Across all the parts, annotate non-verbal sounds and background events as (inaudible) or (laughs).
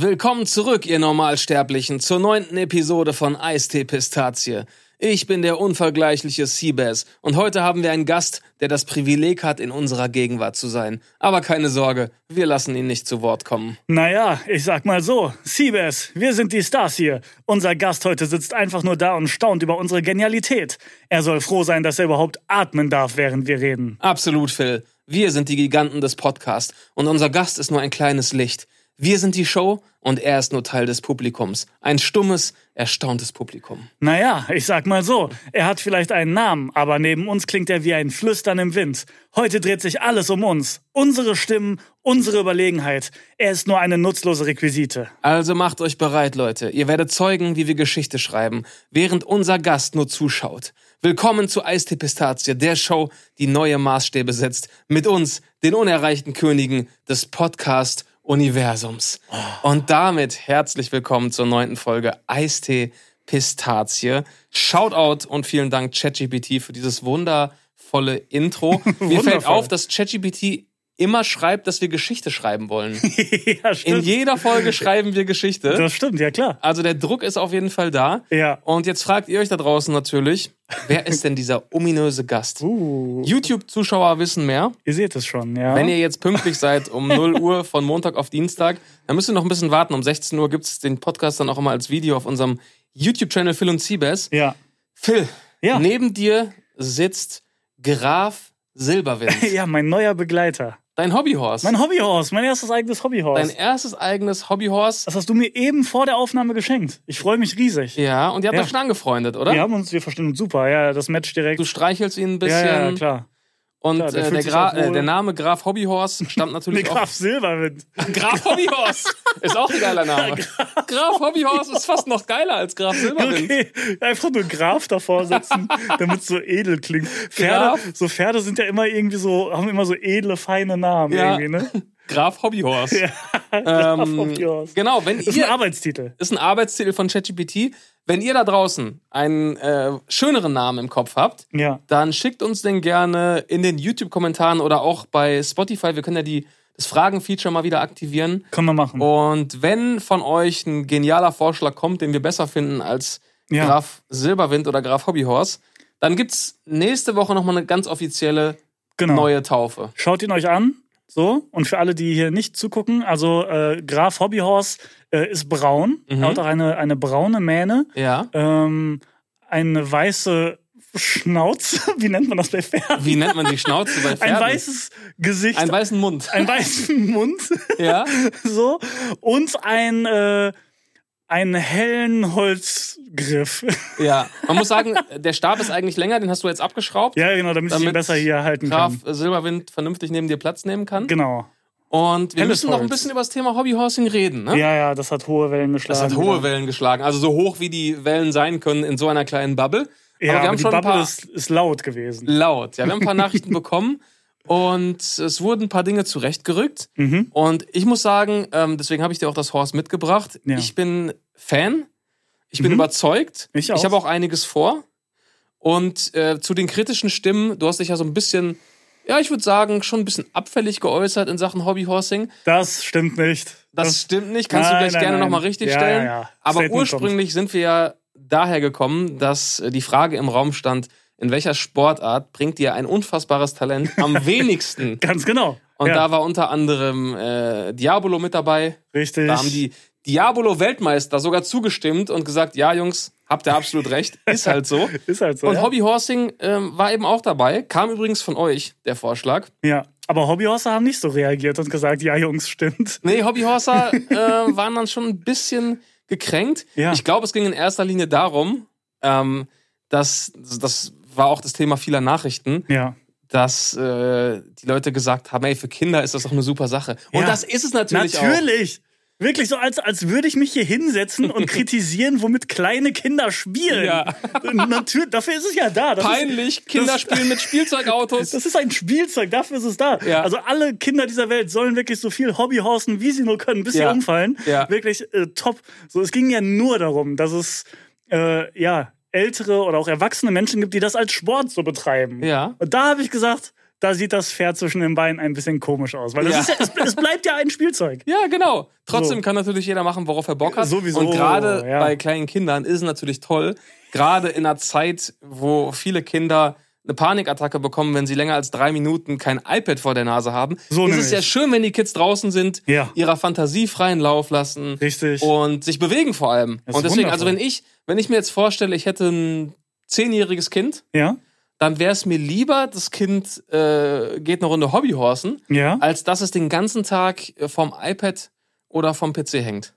Willkommen zurück, ihr Normalsterblichen, zur neunten Episode von Eistee Pistazie. Ich bin der unvergleichliche Seabass und heute haben wir einen Gast, der das Privileg hat, in unserer Gegenwart zu sein. Aber keine Sorge, wir lassen ihn nicht zu Wort kommen. Naja, ich sag mal so, Seabass, wir sind die Stars hier. Unser Gast heute sitzt einfach nur da und staunt über unsere Genialität. Er soll froh sein, dass er überhaupt atmen darf, während wir reden. Absolut, Phil. Wir sind die Giganten des Podcasts und unser Gast ist nur ein kleines Licht. Wir sind die Show und er ist nur Teil des Publikums. Ein stummes, erstauntes Publikum. Naja, ich sag mal so, er hat vielleicht einen Namen, aber neben uns klingt er wie ein Flüstern im Wind. Heute dreht sich alles um uns. Unsere Stimmen, unsere Überlegenheit. Er ist nur eine nutzlose Requisite. Also macht euch bereit, Leute. Ihr werdet zeugen, wie wir Geschichte schreiben, während unser Gast nur zuschaut. Willkommen zu Eistee Pistazie, der Show, die neue Maßstäbe setzt. Mit uns, den unerreichten Königen des Podcast Universums. Und damit herzlich willkommen zur neunten Folge Eistee Pistazie. Shoutout und vielen Dank ChatGPT für dieses wundervolle Intro. (laughs) Mir fällt auf, dass ChatGPT immer schreibt, dass wir Geschichte schreiben wollen. (laughs) ja, stimmt. In jeder Folge schreiben wir Geschichte. Das stimmt, ja klar. Also der Druck ist auf jeden Fall da. Ja. Und jetzt fragt ihr euch da draußen natürlich, wer ist denn dieser ominöse Gast? (laughs) Uh, YouTube-Zuschauer wissen mehr. ihr seht es schon, ja. Wenn ihr jetzt pünktlich seid um (laughs) 0 Uhr von Montag auf Dienstag, dann müsst ihr noch ein bisschen warten. Um 16 Uhr gibt es den Podcast dann auch immer als Video auf unserem YouTube-Channel Phil und Siebes. ja. Phil, Ja. neben dir sitzt Graf Silberwind. ja, mein neuer Begleiter. Dein Hobbyhorse. Mein Hobbyhorse, mein erstes eigenes Hobbyhorse. Dein erstes eigenes Hobbyhorse. das hast du mir eben vor der Aufnahme geschenkt. Ich freue mich riesig. Ja, und ihr habt Ja. euch schon angefreundet, oder? Wir haben uns, wir verstehen uns super. Ja, das Match direkt. Du streichelst ihn ein bisschen. ja, ja, klar. Und Klar, der äh, der, Gra äh, der Name Graf Hobbyhorse stammt (laughs) Nee, natürlich auch. (laughs) Graf Silberwind. Graf Hobbyhorse ist auch ein geiler Name. (laughs) Graf Hobbyhorse ist fast noch geiler als Graf Silberwind. Okay, einfach nur Graf davor setzen, damit es so edel klingt. Pferde, Graf? so Pferde sind ja immer irgendwie so, haben immer so edle, feine Namen Ja. irgendwie, ne? Graf Hobbyhorse. (laughs) Ja, Ähm, Hobbyhorse. genau, wenn Das ist ein ihr Arbeitstitel. ist ein Arbeitstitel von ChatGPT. Wenn ihr da draußen einen äh, schöneren Namen im Kopf habt, Ja. dann schickt uns den gerne in den YouTube-Kommentaren oder auch bei Spotify. Wir können ja die, das Fragen-Feature mal wieder aktivieren. Können wir machen. Und wenn von euch ein genialer Vorschlag kommt, den wir besser finden als Ja. Graf Silberwind oder Graf Hobbyhorse, dann gibt's nächste Woche nochmal eine ganz offizielle Genau. neue Taufe. Schaut ihn euch an. So, und für alle, die hier nicht zugucken, also äh, Graf Hobbyhorse äh, ist braun. Mhm. Er hat auch eine, eine braune Mähne, Ja. ähm, eine weiße Schnauze. (laughs) Wie nennt man das bei Pferden? Wie nennt man die Schnauze bei Pferden? Ein weißes Gesicht, Einen weißen Mund. einen weißen Mund, Ja. (laughs) so und ein äh, einen hellen Holzgriff. (laughs) Ja. Man muss sagen, der Stab ist eigentlich länger, den hast du jetzt abgeschraubt. ja, genau, damit, ich ihn Damit besser hier halten Graf kann. Silberwind vernünftig neben dir Platz nehmen kann. Genau. Und wir Helles müssen noch ein bisschen über das Thema Hobbyhorsing reden. Ne? Ja, ja, das hat hohe Wellen Das geschlagen. hat hohe wieder. Wellen geschlagen. Also so hoch, wie die Wellen sein können in so einer kleinen Bubble. Ja, aber aber, wir haben die schon Bubble ist, ist laut gewesen. laut. Ja, wir haben ein paar (laughs) Nachrichten bekommen und es wurden ein paar Dinge zurechtgerückt. Mhm. Und ich muss sagen, ähm, deswegen habe ich dir auch das Horse mitgebracht. Ja. Ich bin Fan. Ich bin Mhm. überzeugt. Ich auch. Ich habe auch einiges vor. Und äh, zu den kritischen Stimmen, du hast dich ja so ein bisschen, ja, ich würde sagen, schon ein bisschen abfällig geäußert in Sachen Hobbyhorsing. Das stimmt nicht. Das, stimmt nicht, kannst Nein, du gleich nein, gerne nochmal richtig Ja, stellen. ja, ja. Aber Statement ursprünglich sind wir ja daher gekommen, dass äh, die Frage im Raum stand, in welcher Sportart bringt dir ein unfassbares Talent am (laughs) wenigsten? Ganz genau. Und ja, da war unter anderem äh, Diabolo mit dabei. richtig. Da haben die Diabolo-Weltmeister sogar zugestimmt und gesagt, ja Jungs, habt ihr absolut recht, (laughs) ist halt so. ist halt so. Und ja. Hobbyhorsing ähm, war eben auch dabei, kam übrigens von euch, der Vorschlag. ja. Aber Hobbyhorser haben nicht so reagiert und gesagt, ja, Jungs, stimmt. Nee, Hobbyhorser (laughs) äh, waren dann schon ein bisschen gekränkt. Ja. Ich glaube, es ging in erster Linie darum, ähm, dass das war auch das Thema vieler Nachrichten, Ja. dass äh, die Leute gesagt haben, ey, für Kinder ist das doch eine super Sache. Und Ja. das ist es natürlich, auch. Natürlich. Wirklich so, als, als würde ich mich hier hinsetzen und (laughs) kritisieren, womit kleine Kinder spielen. Ja. (laughs) Natürlich, dafür ist es ja da. Das ist, Peinlich, Kinder das- spielen mit Spielzeugautos. (laughs) das ist ein Spielzeug, dafür ist es da. Ja. Also alle Kinder dieser Welt sollen wirklich so viel Hobbyhorsen, wie sie nur können, bis Ja. sie umfallen. Ja. Wirklich äh, top. So, es ging ja nur darum, dass es äh, ja ältere oder auch erwachsene Menschen gibt, die das als Sport so betreiben. Ja. Und da habe ich gesagt, da sieht das Pferd zwischen den Beinen ein bisschen komisch aus. Weil das Ja. ist es, es bleibt ja ein Spielzeug. Ja, genau. Trotzdem So. kann natürlich jeder machen, worauf er Bock hat. Sowieso, Und gerade ja. bei kleinen Kindern ist es natürlich toll, gerade in einer Zeit, wo viele Kinder eine Panikattacke bekommen, wenn sie länger als drei Minuten kein iPad vor der Nase haben. So ist es ja schön, wenn die Kids draußen sind, Ja. ihrer Fantasie freien Lauf lassen Richtig. und sich bewegen vor allem. Das Und deswegen, also wenn ich, wenn ich mir jetzt vorstelle, ich hätte ein zehnjähriges Kind, Ja? dann wäre es mir lieber, das Kind äh, geht eine Runde Hobbyhorsen, Ja? als dass es den ganzen Tag äh, vom iPad oder vom PC hängt.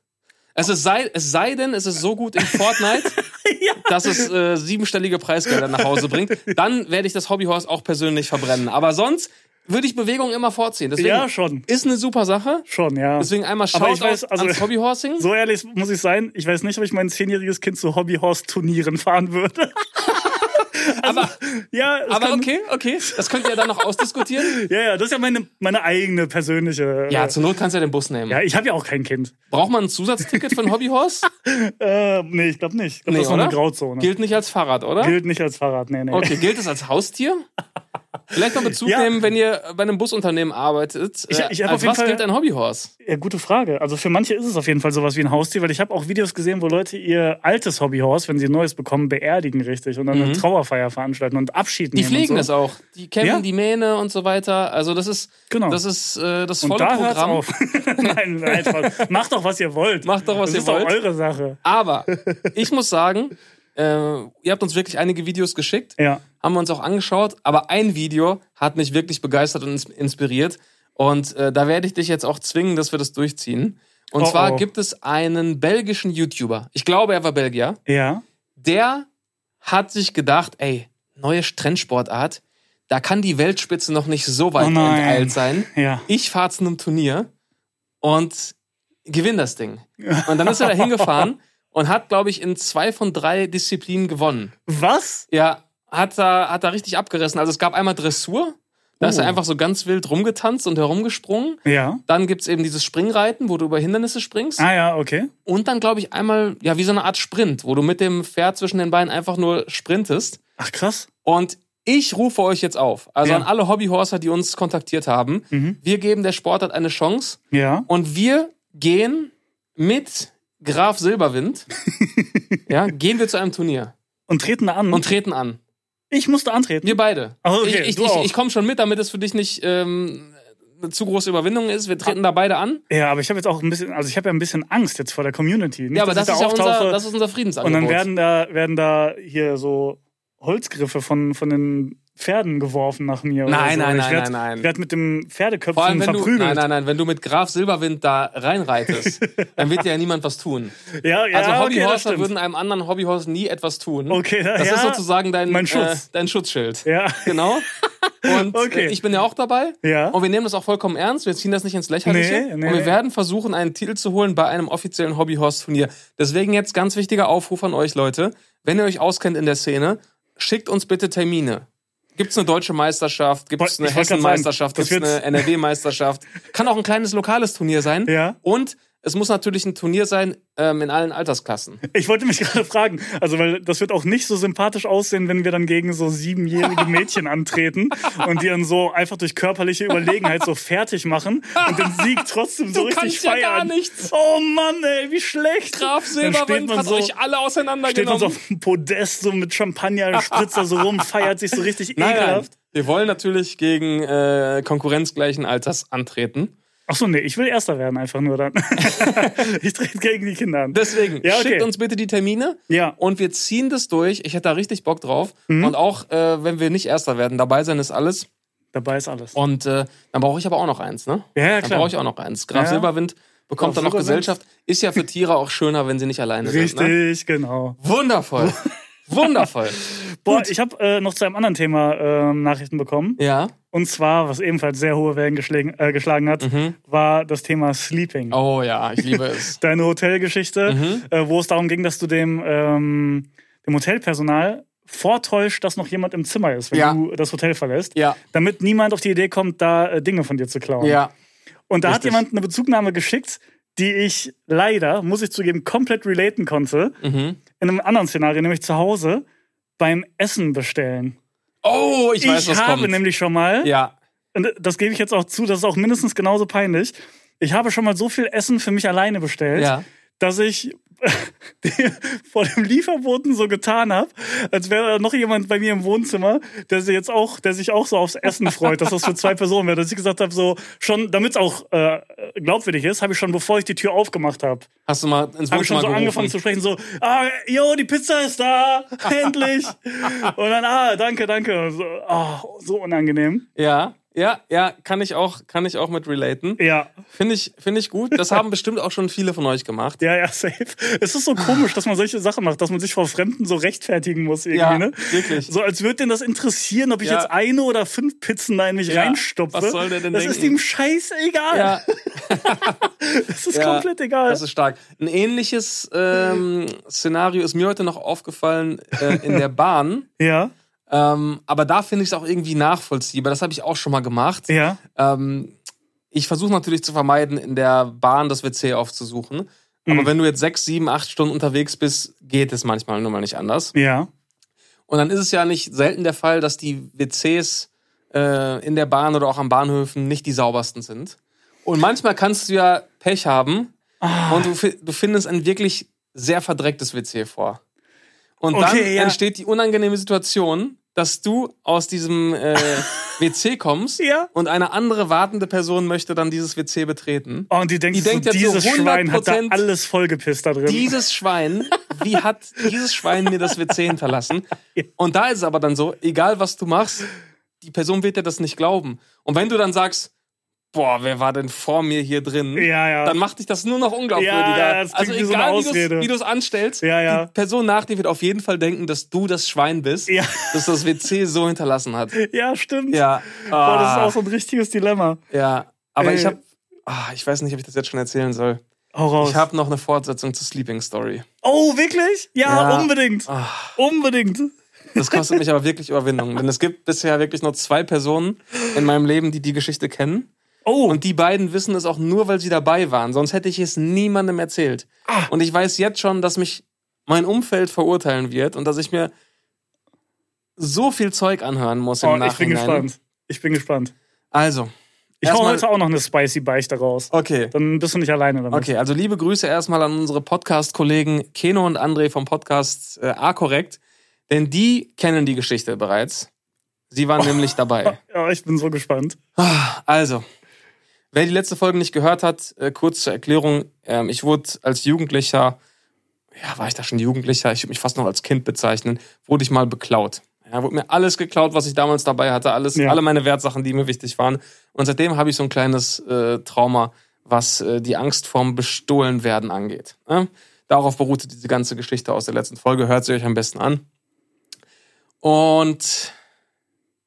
Es, ist sei, es sei denn, es ist so gut in Fortnite, (laughs) dass es äh, siebenstellige Preisgelder nach Hause bringt. Dann werde ich das Hobbyhorse auch persönlich verbrennen. Aber sonst würde ich Bewegung immer vorziehen. Deswegen Ja, schon. ist eine super Sache. Schon, ja. Deswegen einmal weiß, also- ans Hobbyhorsing. So ehrlich muss ich sein, ich weiß nicht, ob ich mein zehnjähriges Kind zu Hobbyhorse-Turnieren fahren würde. (laughs) aber Ja, aber kann, okay, okay. Das könnt ihr dann noch ausdiskutieren. (laughs) Ja, ja, das ist ja meine, meine eigene persönliche. Ja, äh, zur Not kannst du ja den Bus nehmen. ja, ich habe ja auch kein Kind. Braucht man ein Zusatzticket für ein (laughs) Hobbyhorse? Äh, nee, ich glaube nicht. Ich glaube, Nee, das ist noch eine Grauzone. Gilt nicht als Fahrrad, oder? Gilt nicht als Fahrrad, nee, nee. Okay, gilt es als Haustier? Vielleicht mal Bezug Ja. nehmen, wenn ihr bei einem Busunternehmen arbeitet. Ich- Äh, ich hab als auf jeden was Fall- gilt ein Hobbyhorse? Ja, gute Frage. Also für manche ist es auf jeden Fall sowas wie ein Haustier, weil ich habe auch Videos gesehen, wo Leute ihr altes Hobbyhorse, wenn sie ein neues bekommen, beerdigen richtig und dann eine Trauerfeier veranstalten und Abschied Mhm. Die nehmen. pflegen und es so. auch. Die kämmen Ja. die Mähne und so weiter. Also das ist, Genau. das ist äh, das Und volle da hört's Programm. auf. (laughs) nein, nein. Macht doch, was ihr wollt. Macht doch, was das ihr ist wollt. doch eure Sache. Aber ich muss sagen, äh, ihr habt uns wirklich einige Videos geschickt. Ja. haben wir uns auch angeschaut, aber ein Video hat mich wirklich begeistert und ins- inspiriert. Und äh, da werde ich dich jetzt auch zwingen, dass wir das durchziehen. Und Oh, zwar oh. gibt es einen belgischen YouTuber, ich glaube, er war Belgier, Ja. der hat sich gedacht, ey, neue Trendsportart, da kann die Weltspitze noch nicht so weit Oh enteilt sein. Ja. Ich fahre zu einem Turnier und gewinne das Ding. Und dann ist er da hingefahren (laughs) und hat, glaube ich, in zwei von drei Disziplinen gewonnen. Was? Ja, hat da, hat da richtig abgerissen. Also es gab einmal Dressur, da ist er Oh. einfach so ganz wild rumgetanzt und herumgesprungen. Ja. Dann gibt's eben dieses Springreiten, wo du über Hindernisse springst. Ah ja, okay. Und dann, glaube ich, einmal, ja, wie so eine Art Sprint, wo du mit dem Pferd zwischen den Beinen einfach nur sprintest. Ach krass. Und ich rufe euch jetzt auf, also Ja. an alle Hobbyhorser, die uns kontaktiert haben. Mhm. Wir geben der Sportart eine Chance Ja. und wir gehen mit Graf Silberwind, (laughs) ja, gehen wir zu einem Turnier Und treten da an. und treten an. ich musste antreten. Wir beide. Ach, okay, ich ich, ich, ich komme schon mit, damit es für dich nicht ähm, eine zu große Überwindung ist. Wir treten da beide an. Ja, aber ich habe jetzt auch ein bisschen, also ich habe ja ein bisschen Angst jetzt vor der Community. Nicht, Ja, aber das ich ist da ja unser, das ist unser und Friedensangebot. dann werden da, werden da hier so Holzgriffe von, von den Pferden geworfen nach mir. Nein, so. nein, ich nein, werd, nein, nein. Ich werde mit dem Vor Pferdeköpfchen allem, wenn du, verprügelt. nein, nein, nein, wenn du mit Graf Silberwind da reinreitest, (laughs) dann wird dir ja niemand was tun. Ja, ja, Also okay, Hobbyhorser stimmt. würden einem anderen Hobbyhorse nie etwas tun. Okay, Das ja, ist sozusagen dein, mein Schutz. Äh, dein Schutzschild. Ja, Genau. (laughs) Und Okay. äh, ich bin ja auch dabei. Ja. Und wir nehmen das auch vollkommen ernst. Wir ziehen das nicht ins Lächerliche. Nee, nee, und wir werden versuchen, einen Titel zu holen bei einem offiziellen Hobbyhorse-Turnier. Deswegen jetzt ganz wichtiger Aufruf an euch, Leute. Wenn ihr euch auskennt in der Szene, schickt uns bitte Termine. Gibt es eine deutsche Meisterschaft? Gibt es Boah, eine Hessen-Meisterschaft? sagen, Gibt das es eine NRW-Meisterschaft? Kann auch ein kleines lokales Turnier sein. Ja. Und es muss natürlich ein Turnier sein ähm, in allen Altersklassen. (laughs) ich wollte mich gerade fragen, also weil das wird auch nicht so sympathisch aussehen, wenn wir dann gegen so siebenjährige (laughs) Mädchen antreten und die dann so einfach durch körperliche Überlegenheit so fertig machen und den Sieg trotzdem so Du richtig kannst ja feiern. gar nichts. Oh Mann, ey, wie schlecht. Graf Silberwind man hat so- euch alle Steht man auseinandergenommen. so auf dem Podest so mit Champagner, spritzt da so rum, feiert sich so richtig Nein, nein. ekelhaft. Wir wollen natürlich gegen äh, konkurrenzgleichen Alters antreten. Ach so, nee, ich will Erster werden einfach nur dann. (laughs) ich trete gegen die Kinder an. Deswegen, Ja, okay. schickt uns bitte die Termine Ja. und wir ziehen das durch. Ich hätte da richtig Bock drauf. Mhm. Und auch, äh, wenn wir nicht Erster werden, dabei sein ist alles. Dabei ist alles. Und äh, dann brauche ich aber auch noch eins, ne? Ja, ja, Dann klar. brauche ich auch noch eins. Graf Ja. Silberwind bekommt dann noch. Gesellschaft. Ist ja für Tiere auch schöner, wenn sie nicht alleine sind. Ne? Richtig, genau. Wundervoll. (laughs) Wundervoll. (laughs) Boah, ich habe äh, noch zu einem anderen Thema ähm, Nachrichten bekommen. Ja. Und zwar, was ebenfalls sehr hohe Wellen geschlagen, äh, geschlagen hat, war das Thema Sleeping. Mhm. Oh ja, ich liebe es. (laughs) Deine Hotelgeschichte, Mhm. äh, wo es darum ging, dass du dem, ähm, dem Hotelpersonal vortäuscht, dass noch jemand im Zimmer ist, wenn Ja. du das Hotel verlässt. Ja. Damit niemand auf die Idee kommt, da äh, Dinge von dir zu klauen. Ja. Und da hat Richtig. jemand eine Bezugnahme geschickt, die ich leider, muss ich zugeben, komplett relaten konnte. Mhm. In einem anderen Szenario, nämlich zu Hause beim Essen bestellen. Oh, ich weiß, ich was habe kommt. nämlich schon mal, ja. und das gebe ich jetzt auch zu, das ist auch mindestens genauso peinlich. Ich habe schon mal so viel Essen für mich alleine bestellt, Ja. dass ich (laughs) vor dem Lieferboten so getan habe, als wäre da noch jemand bei mir im Wohnzimmer, der sich jetzt auch, der sich auch so aufs Essen freut, dass das für zwei Personen wäre. Dass ich gesagt habe, so schon, damit es auch äh, glaubwürdig ist, habe ich schon, bevor ich die Tür aufgemacht habe, Hast du mal ins habe ich schon Wohnzimmer so gerufen? angefangen zu sprechen, so, ah, yo, die Pizza ist da, endlich. (laughs) Und dann, ah, danke, danke. So, ah, so unangenehm. Ja, ja, ja, kann ich auch, kann ich auch mit relaten. Ja, Finde ich, finde ich gut. Das haben (laughs) bestimmt auch schon viele von euch gemacht. ja, ja, safe. Es ist so komisch, dass man solche Sachen macht, dass man sich vor Fremden so rechtfertigen muss irgendwie, Ja, ne? wirklich. So als würde denen das interessieren, ob ich Ja. jetzt eine oder fünf Pizzen da in mich Ja, reinstopfe. was soll der denn das denken? ist ihm scheißegal. Ja, (laughs) Das ist komplett egal. das ist stark. Ein ähnliches ähm, Szenario ist mir heute noch aufgefallen äh, in der Bahn. ja, Ähm, aber da finde ich es auch irgendwie nachvollziehbar. Das habe ich auch schon mal gemacht. ja, Ähm, ich versuche natürlich zu vermeiden, in der Bahn das WC aufzusuchen. Aber Mhm. wenn du jetzt sechs, sieben, acht Stunden unterwegs bist, geht es manchmal nur mal nicht anders. ja. Und dann ist es ja nicht selten der Fall, dass die WCs äh, in der Bahn oder auch an Bahnhöfen nicht die saubersten sind. Und manchmal kannst du ja Pech haben Ah. und du, du findest ein wirklich sehr verdrecktes WC vor. Und dann Okay, ja. entsteht die unangenehme Situation, dass du aus diesem äh, (laughs) WC kommst Ja. und eine andere wartende Person möchte dann dieses WC betreten. Oh, und die denkt, Die so, denkt so dieses Schwein hat da 100% alles vollgepisst da drin. Dieses Schwein, wie hat dieses Schwein mir das WC hinterlassen? (laughs) Und da ist es aber dann so, egal was du machst, die Person wird dir das nicht glauben. Und wenn du dann sagst, boah, wer war denn vor mir hier drin? Ja, ja. Dann macht dich das nur noch unglaubwürdiger. Ja, das also so egal, Ausrede. wie du es anstellst, Ja, ja. die Person nach dir wird auf jeden Fall denken, dass du das Schwein bist, Ja. das das WC so hinterlassen hat. ja, stimmt. Ja. Boah, das ist Ah, auch so ein richtiges Dilemma. ja. Aber Äh. ich habe, ich weiß nicht, ob ich das jetzt schon erzählen soll. Hau raus. Ich habe noch eine Fortsetzung zur Sleeping Story. oh, wirklich? Ja, Ja. unbedingt. Ah. Unbedingt. Das kostet mich aber wirklich Überwindung. Denn es gibt bisher wirklich nur zwei Personen in meinem Leben, die die Geschichte kennen. Oh, Und die beiden wissen es auch nur, weil sie dabei waren. Sonst hätte ich es niemandem erzählt. Ah. Und ich weiß jetzt schon, dass mich mein Umfeld verurteilen wird und dass ich mir so viel Zeug anhören muss im oh ich bin Nachhinein. gespannt. Ich bin gespannt. Also, Ich hau heute auch noch eine spicy Beichte raus. okay. Dann bist du nicht alleine damit. Okay, also liebe Grüße erstmal an unsere Podcast-Kollegen Keno und André vom Podcast äh, A-Korrekt. Denn die kennen die Geschichte bereits. Sie waren nämlich dabei. (laughs) Ja, ich bin so gespannt. Also, wer die letzte Folge nicht gehört hat, äh, kurz zur Erklärung. Ähm, ich wurde als Jugendlicher, ja, war ich da schon Jugendlicher? Ich würde mich fast noch als Kind bezeichnen, wurde ich mal beklaut. Ja, wurde mir alles geklaut, was ich damals dabei hatte, alles, Ja. alle meine Wertsachen, die mir wichtig waren. Und seitdem habe ich so ein kleines äh, Trauma, was äh, die Angst vorm Bestohlenwerden angeht. Ja? Darauf beruhte diese ganze Geschichte aus der letzten Folge. Hört sie euch am besten an. Und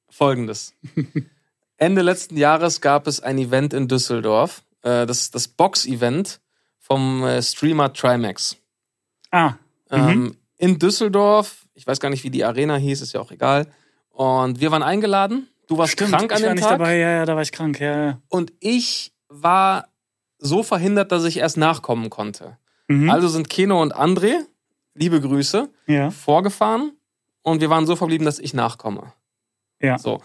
folgendes. (laughs) Ende letzten Jahres gab es ein Event in Düsseldorf. Äh, das das Box-Event vom äh, Streamer Trimax. Ah, Ähm, in Düsseldorf, ich weiß gar nicht, wie die Arena hieß, ist ja auch egal. Und wir waren eingeladen. Du warst stimmt. krank an ich war dem nicht Tag. dabei. Ja, ja, da war ich krank. Ja, ja. Und ich war so verhindert, dass ich erst nachkommen konnte. Mhm. Also sind Keno und André, liebe Grüße, ja. vorgefahren und wir waren so verblieben, dass ich nachkomme. Ja. So.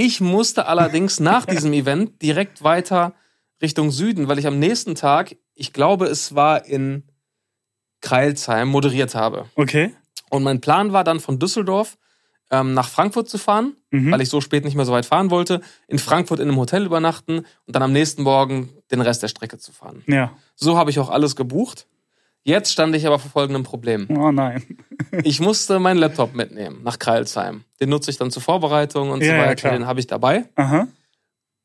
Ich musste allerdings nach diesem Event direkt weiter Richtung Süden, weil ich am nächsten Tag, ich glaube, es war in Kreilsheim, moderiert habe. Okay. Und mein Plan war dann von Düsseldorf ähm, nach Frankfurt zu fahren, Mhm. weil ich so spät nicht mehr so weit fahren wollte, in Frankfurt in einem Hotel übernachten und dann am nächsten Morgen den Rest der Strecke zu fahren. Ja. So habe ich auch alles gebucht. Jetzt stand ich aber vor folgendem Problem. Oh nein. (laughs) Ich musste meinen Laptop mitnehmen nach Kreilsheim. Den nutze ich dann zur Vorbereitung und Ja, so ja, weiter. klar. Den habe ich dabei. Aha.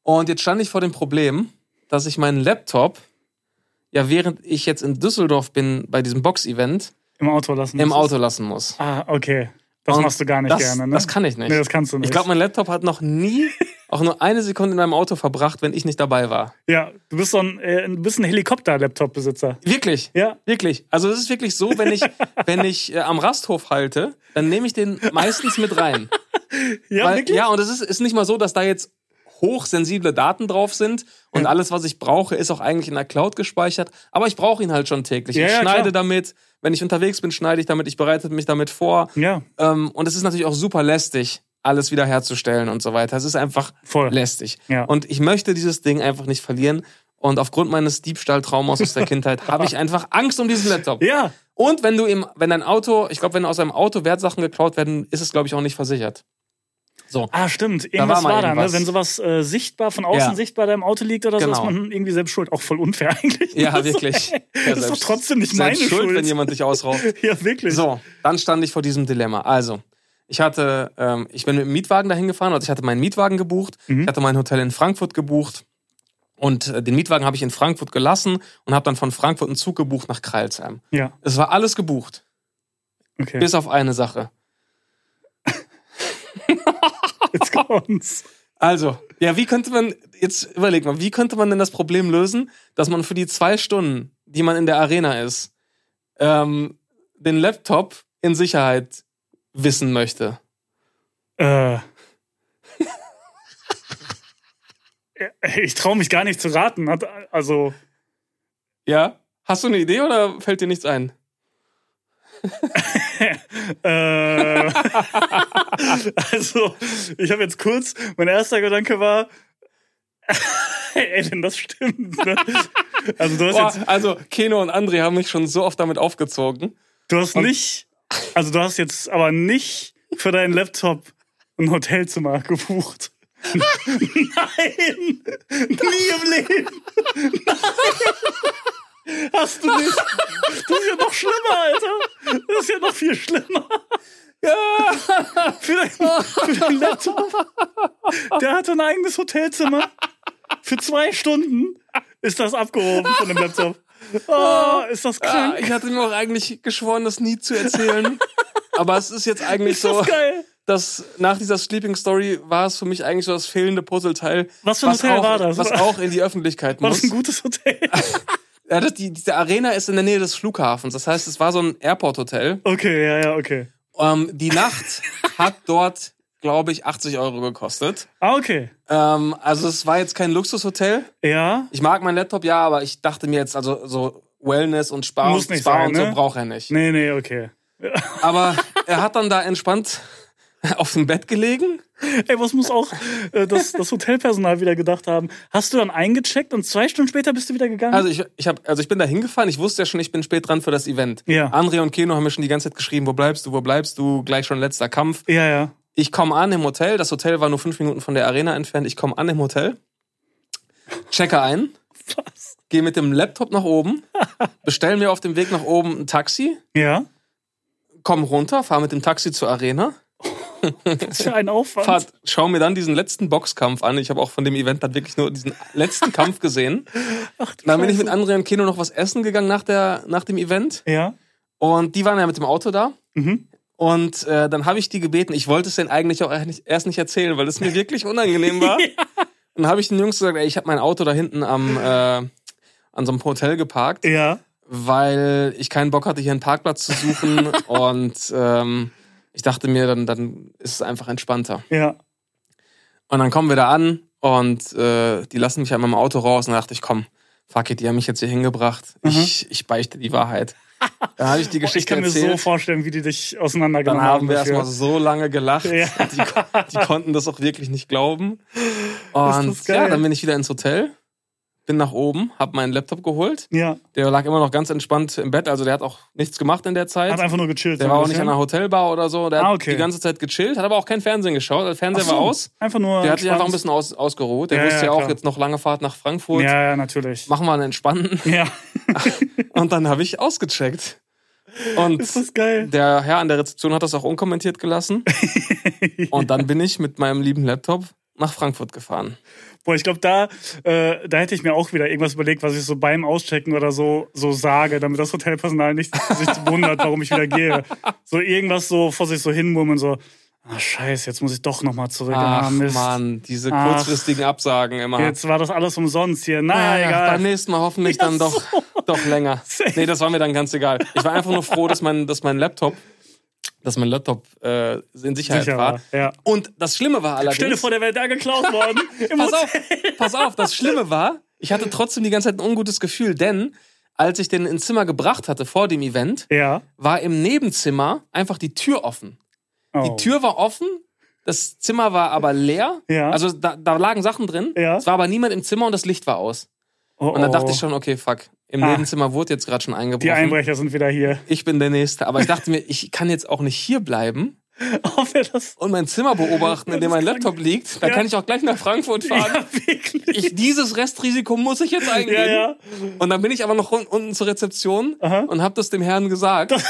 Und jetzt stand ich vor dem Problem, dass ich meinen Laptop, ja, während ich jetzt in Düsseldorf bin bei diesem Box-Event, Im Auto lassen. im musstest. Auto lassen muss. Ah, okay. Das Und machst du gar nicht das, gerne, ne? Das kann ich nicht. Nee, das kannst du nicht. ich glaube, mein Laptop hat noch nie (laughs) auch nur eine Sekunde in meinem Auto verbracht, wenn ich nicht dabei war. ja, du bist so ein, äh, ein Helikopter-Laptop-Besitzer. Wirklich. Ja. Wirklich. Also es ist wirklich so, wenn ich, (laughs) wenn ich äh, am Rasthof halte, dann nehme ich den meistens mit rein. (laughs) Ja, Weil, wirklich? ja, und es ist, ist nicht mal so, dass da jetzt hochsensible Daten drauf sind und Ja. alles, was ich brauche, ist auch eigentlich in der Cloud gespeichert. Aber ich brauche ihn halt schon täglich. Ja, ich ja, schneide klar. damit, wenn ich unterwegs bin, schneide ich damit, ich bereite mich damit vor. Ja. Ähm, und es ist natürlich auch super lästig, alles wieder herzustellen und so weiter. Es ist einfach Voll. lästig. Ja. Und ich möchte dieses Ding einfach nicht verlieren. Und aufgrund meines Diebstahltraumas aus der Kindheit (laughs) habe ich einfach Angst um diesen Laptop. Ja. Und wenn du im, wenn dein Auto, ich glaube, wenn aus einem Auto Wertsachen geklaut werden, ist es, glaube ich, auch nicht versichert. So. Ah, stimmt. Irgendwas war war, mal da, ne? Wenn sowas äh, sichtbar, von außen Ja. sichtbar da im Auto liegt oder so, Genau. ist man irgendwie selbst schuld. Auch voll unfair (laughs) eigentlich. Ja, Das wirklich. So, (laughs) Ja, das ist doch trotzdem nicht meine Schuld. schuld, wenn jemand dich ausraubt. ja, wirklich. So, dann stand ich vor diesem Dilemma. Also, ich hatte, ähm, ich bin mit dem Mietwagen dahin gefahren, also ich hatte meinen Mietwagen gebucht, Mhm. ich hatte mein Hotel in Frankfurt gebucht und äh, den Mietwagen habe ich in Frankfurt gelassen und habe dann von Frankfurt einen Zug gebucht nach Kreilsheim. Ja, Es war alles gebucht, okay. bis auf eine Sache. (laughs) Jetzt kommt's. Also, ja, wie könnte man, jetzt überleg mal, wie könnte man denn das Problem lösen, dass man für die zwei Stunden, die man in der Arena ist, ähm, den Laptop in Sicherheit wissen möchte? Äh. (laughs) Ich traue mich gar nicht zu raten. Also, Ja? Hast du eine Idee oder fällt dir nichts ein? (laughs) äh, (laughs) also, ich habe jetzt kurz, mein erster Gedanke war, ey, wenn das stimmt, ne? Also, du hast Boah, jetzt, also, Keno und André haben mich schon so oft damit aufgezogen. du hast nicht, also, du hast jetzt aber nicht für deinen Laptop ein Hotelzimmer gebucht. Nein! Nie im Leben! Nein! Hast du nicht? Das ist ja noch schlimmer, Alter! Das ist ja noch viel schlimmer! Ja! Für deinen für deinen Laptop! Der hatte ein eigenes Hotelzimmer. Für zwei Stunden ist das abgehoben von dem Laptop. Oh, ist das Ah, krank? ich hatte mir auch eigentlich geschworen, das nie zu erzählen. (laughs) Aber es ist jetzt eigentlich Ist so, das geil? dass nach dieser Sleeping Story war es für mich eigentlich so das fehlende Puzzleteil. Was für ein Hotel auch, war das? Was auch in die Öffentlichkeit War muss. das ein gutes Hotel? (laughs) Ja, das, die, diese Arena ist in der Nähe des Flughafens. Das heißt, es war so ein Airport-Hotel. Okay, ja, ja, okay. Ähm, die Nacht hat dort, glaube ich, 80 Euro gekostet. Ah, okay. Ähm, also es war jetzt kein Luxushotel. Ja, Ich mag meinen Laptop, ja, aber ich dachte mir jetzt, also so Wellness und Spa, Muss und, nicht Spa sein, und so ne? braucht er nicht. nee, nee, okay. (laughs) Aber er hat dann da entspannt (laughs) auf dem Bett gelegen. Ey, was muss auch äh, das, das Hotelpersonal wieder gedacht haben? Hast du dann eingecheckt und zwei Stunden später bist du wieder gegangen? Also ich, ich, hab, also ich bin da hingefahren, ich wusste ja schon, ich bin spät dran für das Event. Ja. André und Keno haben mir schon die ganze Zeit geschrieben, wo bleibst du, wo bleibst du, gleich schon letzter Kampf. ja, ja. Ich komme an im Hotel, das Hotel war nur fünf Minuten von der Arena entfernt. Ich komme an im Hotel, checke ein, gehe mit dem Laptop nach oben, bestell mir auf dem Weg nach oben ein Taxi, Ja? komm runter, fahr mit dem Taxi zur Arena, Was für ein Aufwand. fahr, schau mir dann diesen letzten Boxkampf an. Ich habe auch von dem Event dann wirklich nur diesen letzten Kampf gesehen. (laughs) Ach, Dann bin ich mit. André und Keno noch was essen gegangen nach, der, nach dem Event. Ja? Und die waren ja mit dem Auto da. Mhm. Und äh, dann habe ich die gebeten, ich wollte es denen eigentlich auch erst nicht- erzählen, weil es mir wirklich unangenehm war. (laughs) Und dann habe ich den Jungs gesagt, ey, ich habe mein Auto da hinten am, äh, an so einem Hotel geparkt, Ja. weil ich keinen Bock hatte, hier einen Parkplatz zu suchen. (laughs) und ähm, ich dachte mir, dann, dann ist es einfach entspannter. Ja. Und dann kommen wir da an und äh, die lassen mich an meinem Auto raus und da dachte ich, komm, fuck it, die haben mich jetzt hier hingebracht. Ich, ich beichte die Wahrheit. (laughs) Dann habe ich die Mhm. Boah, ich Geschichte kann mir so erzählt. vorstellen, wie die dich Dann auseinandergenommen haben wir dafür. erstmal so lange gelacht. Ja. Die, die konnten das auch wirklich nicht glauben. Und ja, dann bin ich wieder ins Hotel, bin nach oben, habe meinen Laptop geholt. Ja. Der lag immer noch ganz entspannt im Bett, also der hat auch nichts gemacht in der Zeit. Hat einfach nur gechillt. der war auch nicht an einer Hotelbar oder so. Der Ah, hat okay. die ganze Zeit gechillt, hat aber auch kein Fernsehen geschaut. Der Fernseher so, war aus. Einfach nur. Der hat sich einfach ein bisschen aus, ausgeruht. Der Ja, wusste ja, ja, auch klar. jetzt noch lange Fahrt nach Frankfurt. Ja, ja, natürlich. Machen wir einen entspannten. Ja. (laughs) Und dann habe ich ausgecheckt. Und Ist das geil? der Herr an der Rezeption hat das auch unkommentiert gelassen. (laughs) Und dann bin ich mit meinem lieben Laptop nach Frankfurt gefahren. Boah, ich glaube, da, äh, da hätte ich mir auch wieder irgendwas überlegt, was ich so beim Auschecken oder so, so sage, damit das Hotelpersonal nicht (laughs) sich wundert, warum ich wieder gehe. So irgendwas so vor sich so hinmurmeln, so, ah, scheiße, jetzt muss ich doch nochmal zurück. Ach ah, Mist. Mann, diese Ach. kurzfristigen Absagen immer. Jetzt war das alles umsonst hier. Na, Ja, egal. Beim nächsten Mal hoffentlich Ja, dann doch, doch länger. (laughs) Nee, das war mir dann ganz egal. Ich war einfach nur froh, dass mein, dass mein Laptop, dass mein Laptop äh, in Sicherheit Sicher war. war, ja. Und das Schlimme war allerdings. Stell dir vor, der wäre da geklaut (laughs) worden. Pass auf, pass auf, das Schlimme war, ich hatte (laughs) trotzdem die ganze Zeit ein ungutes Gefühl, denn als ich den ins Zimmer gebracht hatte vor dem Event, Ja. war im Nebenzimmer einfach die Tür offen. Oh. Die Tür war offen Das Zimmer war aber leer. Ja. Also da, da lagen Sachen drin. Ja. Es war aber niemand im Zimmer und das Licht war aus. Oh, Und dann oh. dachte ich schon, okay, fuck. Im Ah. Nebenzimmer wurde jetzt gerade schon eingebrochen. Die Einbrecher sind wieder hier. Ich bin der Nächste. Aber ich dachte mir, ich kann jetzt auch nicht hier bleiben (laughs) Oh, und mein Zimmer beobachten, in dem mein Laptop liegt. Da Ja. kann ich auch gleich nach Frankfurt fahren. Ja, wirklich. Ich, dieses Restrisiko muss ich jetzt eingehen. Ja, ja. Und dann bin ich aber noch un- unten zur Rezeption Aha. und habe das dem Herrn gesagt. (laughs)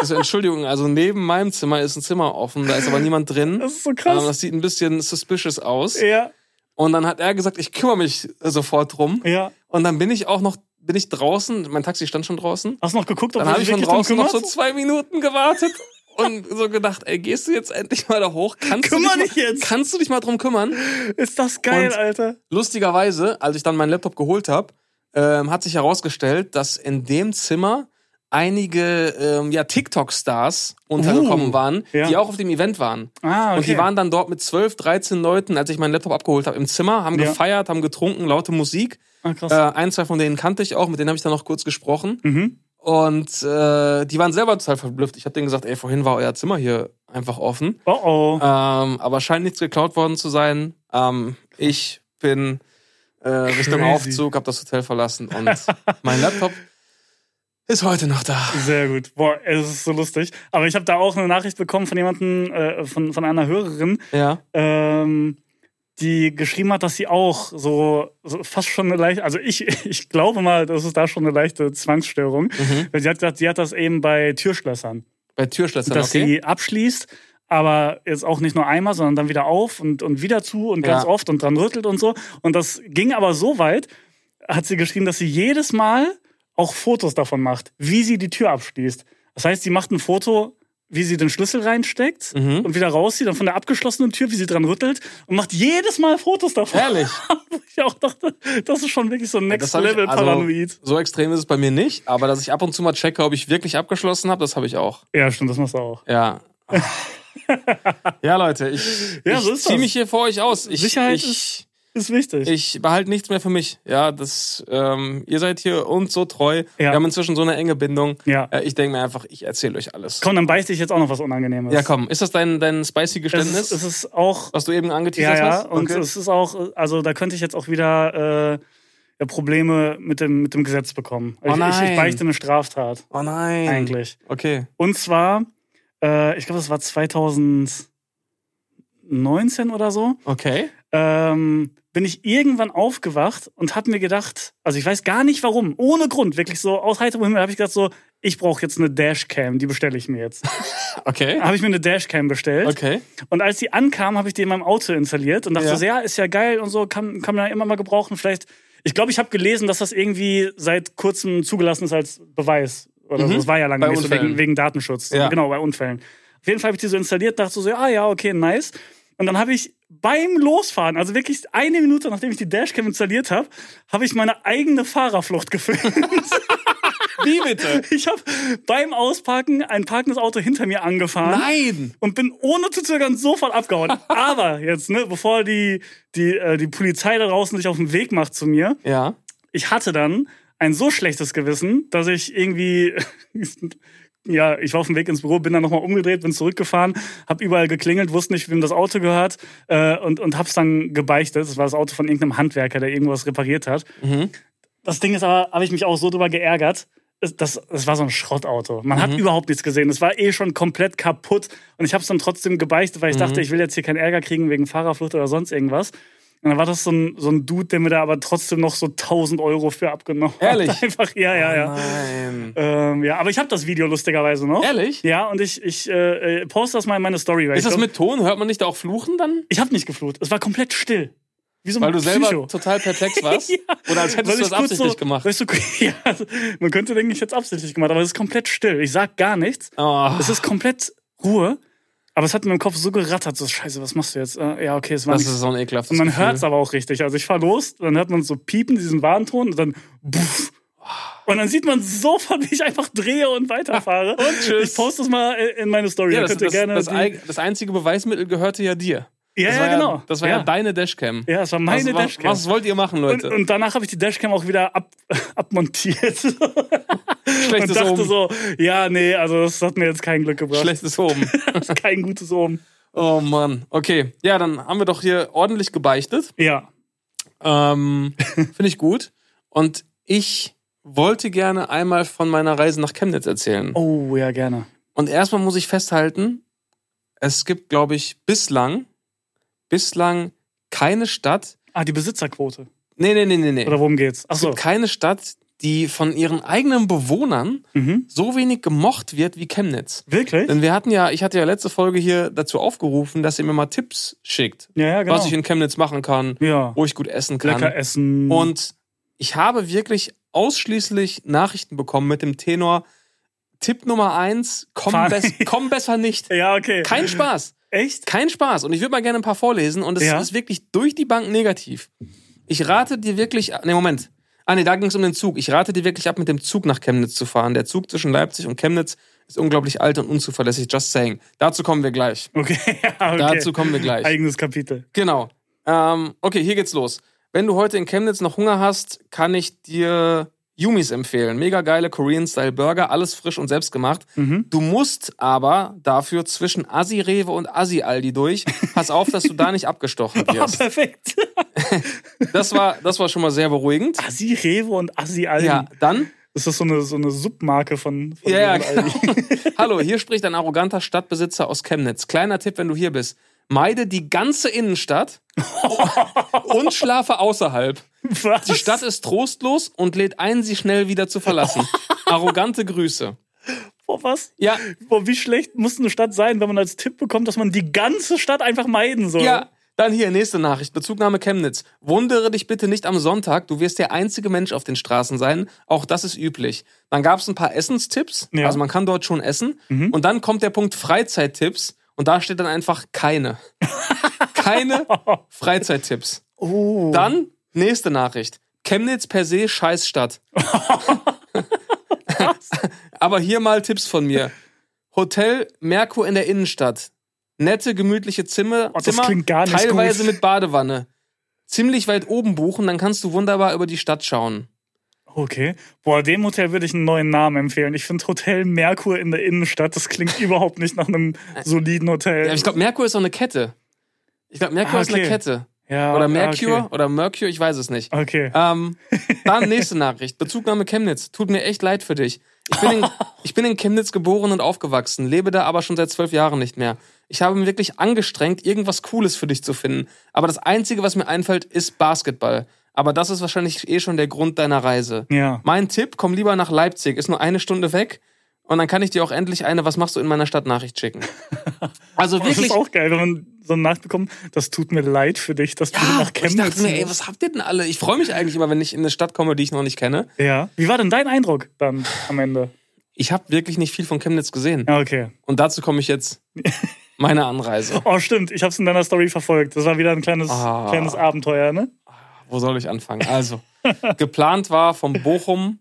Also Entschuldigung, also neben meinem Zimmer ist ein Zimmer offen, da ist aber niemand drin. Das ist so Ähm, krass. Das sieht ein bisschen suspicious aus. Ja, Und dann hat er gesagt, ich kümmere mich sofort drum. ja. Und dann bin ich auch noch, bin ich draußen, mein Taxi stand schon draußen. Hast du noch geguckt, ob Dann habe ich von draußen noch so zwei Minuten gewartet (laughs) und so gedacht, ey, gehst du jetzt endlich mal da hoch? Kannst Kümmer du dich, dich mal, jetzt. Kannst du dich mal drum kümmern? Ist das geil, Und- Alter. Lustigerweise, als ich dann meinen Laptop geholt habe, ähm, hat sich herausgestellt, dass in dem Zimmer einige ähm, ja, TikTok-Stars untergekommen Uh, waren, ja. die auch auf dem Event waren. Ah, okay. Und die waren dann dort mit 12, 13 Leuten, als ich meinen Laptop abgeholt habe, im Zimmer, haben Ja. gefeiert, haben getrunken, laute Musik. ah, krass. Äh, ein, zwei von denen kannte ich auch, mit denen habe ich dann noch kurz gesprochen. mhm. Und äh, die waren selber total verblüfft. Ich habe denen gesagt, ey, vorhin war euer Zimmer hier einfach offen. Oh oh. Ähm, aber scheint nichts geklaut worden zu sein. Ähm, ich bin äh, Richtung Crazy. Aufzug, habe das Hotel verlassen und (laughs) mein Laptop ist heute noch da. Sehr gut. Boah, es ist so lustig. Aber ich habe da auch eine Nachricht bekommen von jemandem, äh, von, von einer Hörerin, Ja. ähm, die geschrieben hat, dass sie auch so, so fast schon eine leichte, also ich, (laughs) ich glaube mal, das ist da schon eine leichte Zwangsstörung. Mhm. Weil sie hat gesagt, sie hat das eben bei Türschlössern, Bei Türschlössern, dass okay. sie abschließt, aber jetzt auch nicht nur einmal, sondern dann wieder auf und, und wieder zu und ganz Ja. oft und dran rüttelt und so. Und das ging aber so weit, hat sie geschrieben, dass sie jedes Mal auch Fotos davon macht, wie sie die Tür abschließt. Das heißt, sie macht ein Foto, wie sie den Schlüssel reinsteckt Mhm. und wieder rauszieht, dann von der abgeschlossenen Tür, wie sie dran rüttelt und macht jedes Mal Fotos davon. Ehrlich. (laughs) Wo ich auch dachte, das ist schon wirklich so Next Das hab ich- Level also- Paranoid. So extrem ist es bei mir nicht, aber dass ich ab und zu mal checke, ob ich wirklich abgeschlossen habe, das habe ich auch. Ja, stimmt, das machst du auch. Ja. (laughs) ja, Leute, ich, Ja, ich so ist ziehe mich hier vor euch aus. Ich, Sicherheit ich, Ist wichtig. ich behalte nichts mehr für mich. Ja, das, ähm, ihr seid hier uns so treu. Ja. Wir haben inzwischen so eine enge Bindung. ja. Äh, ich denke mir einfach, ich erzähle euch alles. Komm, dann beichte ich jetzt auch noch was Unangenehmes. Ja, komm. Ist das dein, dein spicy Es Geständnis, ist, es ist auch was du eben Ja, angeteasert ja, hast? und es ist auch, also da könnte ich jetzt auch wieder äh, ja, Probleme mit dem, mit dem Gesetz bekommen. Oh ich, ich, nein. ich beichte eine Straftat, oh nein. eigentlich. Okay. Und zwar, äh, ich glaube, das war 2019 oder so, Okay. Ähm, bin ich irgendwann aufgewacht und habe mir gedacht, also ich weiß gar nicht warum, ohne Grund, wirklich so aus heiterem Himmel habe ich gedacht so, ich brauche jetzt eine Dashcam, die bestelle ich mir jetzt. (laughs) Okay. habe ich mir eine Dashcam bestellt. Okay. Und als die ankam, habe ich die in meinem Auto installiert und dachte Ja. so, ja, ist ja geil und so, kann, kann man ja immer mal gebrauchen. Vielleicht, ich glaube, ich habe gelesen, dass das irgendwie seit kurzem zugelassen ist als Beweis. Oder Mhm. so. Das war ja lange Bei nicht so wegen, wegen Datenschutz. Ja. Genau, bei Unfällen. Auf jeden Fall habe ich die so installiert, dachte so, ah ja, okay, nice. Und dann habe ich beim Losfahren, also wirklich eine Minute nachdem ich die Dashcam installiert habe, habe ich meine eigene Fahrerflucht gefilmt. (laughs) Wie bitte? Ich habe beim Ausparken ein parkendes Auto hinter mir angefahren Nein. und bin ohne zu zögern sofort abgehauen. (laughs) Aber jetzt, ne, bevor die, die, äh, die Polizei da draußen sich auf den Weg macht zu mir, Ja. ich hatte dann ein so schlechtes Gewissen, dass ich irgendwie, (laughs) ja, ich war auf dem Weg ins Büro, bin dann nochmal umgedreht, bin zurückgefahren, hab überall geklingelt, wusste nicht, wem das Auto gehört äh, und, und hab's dann gebeichtet. Das war das Auto von irgendeinem Handwerker, der irgendwas repariert hat. Mhm. Das Ding ist aber, habe ich mich auch so drüber geärgert. Es- Das, das war so ein Schrottauto. Man Mhm. hat überhaupt nichts gesehen. Es war eh schon komplett kaputt. Und ich habe es dann trotzdem gebeichtet, weil ich Mhm. dachte, ich will jetzt hier keinen Ärger kriegen wegen Fahrerflucht oder sonst irgendwas. Und dann war das so ein, so ein Dude, der mir da aber trotzdem noch so 1000 Euro für abgenommen Ehrlich? hat. (laughs) Einfach, ja, ja, ja. Nein. Ähm, ja, aber ich habe das Video lustigerweise noch. Ehrlich? Ja, und ich, ich äh, äh, poste das mal in meine Story. Weil Ist das glaub- mit Ton? Hört man nicht da auch fluchen dann? Ich habe nicht geflucht. Es war komplett still. So Weil du selber Psycho. total perplex (laughs) warst? Ja. Oder als hättest du das absichtlich so, gemacht? Weißt du, (laughs) ja, also, man könnte denken, ich hätte es absichtlich gemacht, aber es ist komplett still. Ich sag gar nichts. Oh. Es ist komplett Ruhe. Aber es hat in meinem Kopf so gerattert, so Scheiße, was machst du jetzt? Äh, ja, okay, es war Das nichts. ist so ein ekelhaftes Und man Gefühl. hört es aber auch richtig. Also ich fahr los, dann hört man so piepen, diesen Warnton und dann buff. Und dann sieht man sofort, wie ich einfach drehe und weiterfahre. (laughs) Und tschüss. Ich poste das mal in meine Story. Ja, da das, könnt ihr das, gerne das, die- das einzige Beweismittel gehörte ja dir. Ja, das ja, genau. Das war ja, ja. deine Dashcam. Ja, es war meine was, Dashcam. Was wollt ihr machen, Und, Leute? und danach habe ich die Dashcam auch wieder ab, (laughs) abmontiert. (laughs) Schlechtes und dachte Omen. so, ja, nee, also das hat mir jetzt kein Glück gebracht. Schlechtes Omen. (laughs) kein gutes Omen. Oh Mann. Okay. Ja, dann haben wir doch hier ordentlich gebeichtet. Ja. Ähm, Finde ich gut. Und ich wollte gerne einmal von meiner Reise nach Chemnitz erzählen. Oh, ja, gerne. Und erstmal muss ich festhalten, es gibt, glaube ich, bislang, bislang keine Stadt. Ah, die Besitzerquote. Nee, nee, nee, nee, nee. Oder worum geht's? Es Achso. gibt keine Stadt, die von ihren eigenen Bewohnern Mhm. so wenig gemocht wird wie Chemnitz. Wirklich? Denn wir hatten ja, ich hatte ja letzte Folge hier dazu aufgerufen, dass ihr mir mal Tipps schickt, Ja, ja, genau. was ich in Chemnitz machen kann, ja. wo ich gut essen kann. Lecker essen. Und ich habe wirklich ausschließlich Nachrichten bekommen mit dem Tenor Tipp Nummer eins, komm, bess komm besser nicht. (laughs) ja, okay. Kein Spaß. Echt? Kein Spaß. Und ich würde mal gerne ein paar vorlesen und es Ja. ist wirklich durch die Bank negativ. Ich rate dir wirklich, ne Moment. Ah nee, da ging es um den Zug. Ich rate dir wirklich ab, mit dem Zug nach Chemnitz zu fahren. Der Zug zwischen Leipzig und Chemnitz ist unglaublich alt und unzuverlässig. Just saying. Dazu kommen wir gleich. Okay, (laughs) ja, okay. Dazu kommen wir gleich. Eigenes Kapitel. Genau. Ähm, okay, hier geht's los. Wenn du heute in Chemnitz noch Hunger hast, kann ich dir Yumis empfehlen. Mega geile Korean-Style-Burger, alles frisch und selbstgemacht. Mhm. Du musst aber dafür zwischen Assi-Rewe und Assi-Aldi durch. Pass auf, dass du da nicht abgestochen (laughs) Oh, wirst. perfekt. (laughs) Das war, das war schon mal sehr beruhigend. Assi Rewe und Assi Aldi. Ja, dann. Das ist so eine, so eine Submarke von, von Ja, ja, genau. (laughs) Hallo, hier spricht ein arroganter Stadtbesitzer aus Chemnitz. Kleiner Tipp, wenn du hier bist. Meide die ganze Innenstadt (laughs) und schlafe außerhalb. Was? Die Stadt ist trostlos und lädt ein, sie schnell wieder zu verlassen. (laughs) Arrogante Grüße. Boah, was? Ja, Boah, wie schlecht muss eine Stadt sein, wenn man als Tipp bekommt, dass man die ganze Stadt einfach meiden soll? ja. Dann hier, nächste Nachricht. Bezugnahme Chemnitz. Wundere dich bitte nicht am Sonntag. Du wirst der einzige Mensch auf den Straßen sein. Auch das ist üblich. Dann gab es ein paar Essenstipps. Ja. Also man kann dort schon essen. Und dann kommt der Punkt Freizeittipps. Und da steht dann einfach keine. keine (laughs) Freizeittipps. Oh. Dann nächste Nachricht. Chemnitz per se scheiß Stadt. (laughs) Aber hier mal Tipps von mir. Hotel Merkur in der Innenstadt. Nette, gemütliche Zimmer, Oh, das Zimmer klingt gar nicht teilweise gut. mit Badewanne. Ziemlich weit oben buchen, dann kannst du wunderbar über die Stadt schauen. Okay. Boah, dem Hotel würde ich einen neuen Namen empfehlen. Ich finde Hotel Merkur in der Innenstadt, das klingt (laughs) überhaupt nicht nach einem soliden Hotel. Ja, ich glaube, Merkur ist auch eine Kette. Ich glaube, Merkur Ah, ist eine okay. Kette. Ja, Oder ah, Mercure Okay. oder Mercure, ich weiß es nicht. okay. Ähm, (laughs) dann nächste Nachricht. Bezugnahme Chemnitz. Tut mir echt leid für dich. Ich bin, in, (laughs) ich bin in Chemnitz geboren und aufgewachsen, lebe da aber schon seit zwölf Jahren nicht mehr. Ich habe mich wirklich angestrengt, irgendwas Cooles für dich zu finden. Aber das Einzige, was mir einfällt, ist Basketball. Aber das ist wahrscheinlich eh schon der Grund deiner Reise. Ja. Mein Tipp, komm lieber nach Leipzig. Ist nur eine Stunde weg. Und dann kann ich dir auch endlich eine Was machst du in meiner Stadt Nachricht schicken. (laughs) Also Das wirklich. ist auch geil, wenn man so eine Nachricht bekommt. Das tut mir leid für dich, dass du Ja, nach und ich Chemnitz dachte mir, ey, was habt ihr denn alle? Ich freue mich eigentlich immer, wenn ich in eine Stadt komme, die ich noch nicht kenne. Ja. Wie war denn dein Eindruck dann am Ende? Ich habe wirklich nicht viel von Chemnitz gesehen. Okay. Und dazu komme ich jetzt. (laughs) Meine Anreise. Oh, stimmt. Ich habe es in deiner Story verfolgt. Das war wieder ein kleines, Ah. kleines Abenteuer, ne? Wo soll ich anfangen? Also, (laughs) geplant war, von Bochum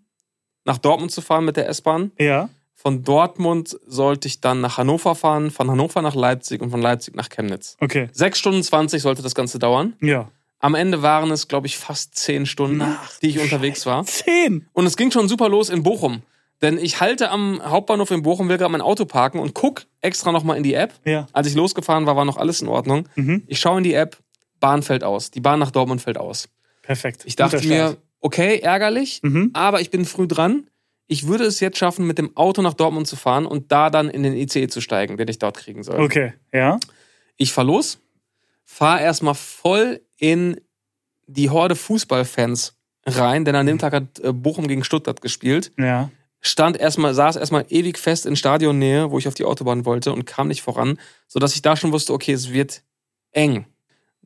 nach Dortmund zu fahren mit der S-Bahn. Ja. Von Dortmund sollte ich dann nach Hannover fahren, von Hannover nach Leipzig und von Leipzig nach Chemnitz. Okay. Sechs Stunden 20 sollte das Ganze dauern. Ja. Am Ende waren es, glaube ich, fast zehn Stunden, Ach, die ich unterwegs war. (laughs) Zehn. Und es ging schon super los in Bochum. Denn ich halte am Hauptbahnhof in Bochum, will gerade mein Auto parken und guck extra nochmal in die App. Ja. Als ich losgefahren war, war noch alles in Ordnung. Mhm. Ich schaue in die App, Bahn fällt aus. Die Bahn nach Dortmund fällt aus. Perfekt. Ich dachte mir, okay, ärgerlich, Mhm. aber ich bin früh dran. Ich würde es jetzt schaffen, mit dem Auto nach Dortmund zu fahren und da dann in den ICE zu steigen, den ich dort kriegen soll. Okay. Ja. Ich fahr los, fahr erstmal voll in die Horde Fußballfans rein, denn an dem Tag hat äh, Bochum gegen Stuttgart gespielt. Ja. Stand erstmal, saß erstmal ewig fest in Stadionnähe, wo ich auf die Autobahn wollte und kam nicht voran, sodass ich da schon wusste, okay, es wird eng.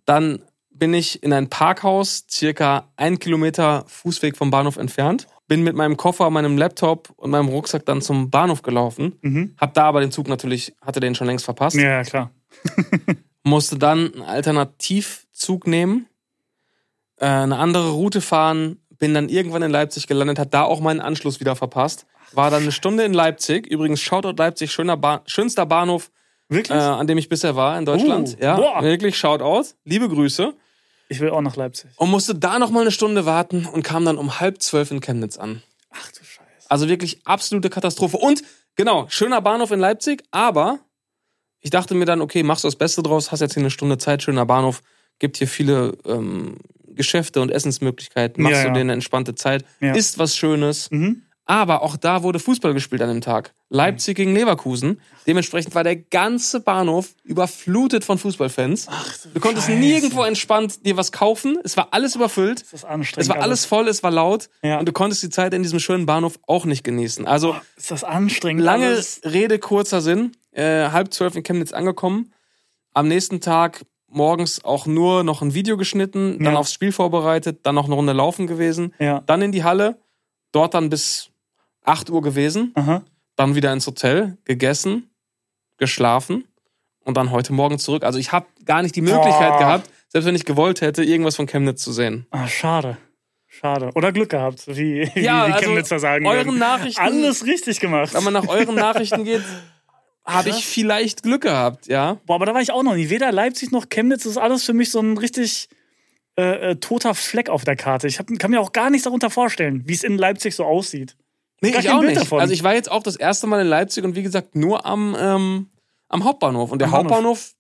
Dann bin ich in ein Parkhaus, circa ein Kilometer Fußweg vom Bahnhof entfernt, bin mit meinem Koffer, meinem Laptop und meinem Rucksack dann zum Bahnhof gelaufen, Mhm. hab da aber den Zug natürlich, hatte den schon längst verpasst, Ja, klar. (laughs) musste dann einen Alternativzug nehmen, äh, eine andere Route fahren, bin dann irgendwann in Leipzig gelandet, hat da auch meinen Anschluss wieder verpasst, war dann eine Stunde in Leipzig, übrigens Shoutout Leipzig, schöner ba schönster Bahnhof, äh, Wirklich? an dem ich bisher war in Deutschland. Uh, ja, boah. wirklich Shoutout, liebe Grüße. Ich will auch nach Leipzig. Und musste da noch mal eine Stunde warten und kam dann um halb zwölf in Chemnitz an. Ach du Scheiße. Also wirklich absolute Katastrophe. Und genau, schöner Bahnhof in Leipzig, aber ich dachte mir dann, okay, machst du das Beste draus, hast jetzt hier eine Stunde Zeit, schöner Bahnhof, gibt hier viele ähm, Geschäfte und Essensmöglichkeiten, machst Ja, du ja. dir eine entspannte Zeit, Ja. isst was Schönes. Mhm. Aber auch da wurde Fußball gespielt an dem Tag. Leipzig gegen Leverkusen. Dementsprechend war der ganze Bahnhof überflutet von Fußballfans. du konntest Scheiße. nirgendwo entspannt dir was kaufen. Es war alles überfüllt. Das ist anstrengend. Es war alles voll, es war laut. Ja. Und du konntest die Zeit in diesem schönen Bahnhof auch nicht genießen. Also Ist das anstrengend? lange alles? Rede, kurzer Sinn. Äh, halb zwölf in Chemnitz angekommen. Am nächsten Tag morgens auch nur noch ein Video geschnitten, dann Ja. aufs Spiel vorbereitet, dann noch eine Runde laufen gewesen, Ja. dann in die Halle, dort dann bis 8 Uhr gewesen, Aha. dann wieder ins Hotel, gegessen, geschlafen und dann heute Morgen zurück. Also ich habe gar nicht die Möglichkeit Boah. gehabt, selbst wenn ich gewollt hätte, irgendwas von Chemnitz zu sehen. Ah, schade. Schade. Oder Glück gehabt, wie, Ja, wie die also Chemnitzer sagen Euren würden. Nachrichten, Alles richtig gemacht. wenn man nach euren (laughs) Nachrichten geht, habe ich vielleicht Glück gehabt, ja. Boah, aber da war ich auch noch nie. Weder Leipzig noch Chemnitz ist alles für mich so ein richtig äh, äh, toter Fleck auf der Karte. Ich hab, kann mir auch gar nichts darunter vorstellen, wie es in Leipzig so aussieht. Nee, Gar ich auch Bild nicht. davon. Also ich war jetzt auch das erste Mal in Leipzig und wie gesagt nur am, ähm, am Hauptbahnhof. Und der Am Bahnhof. Hauptbahnhof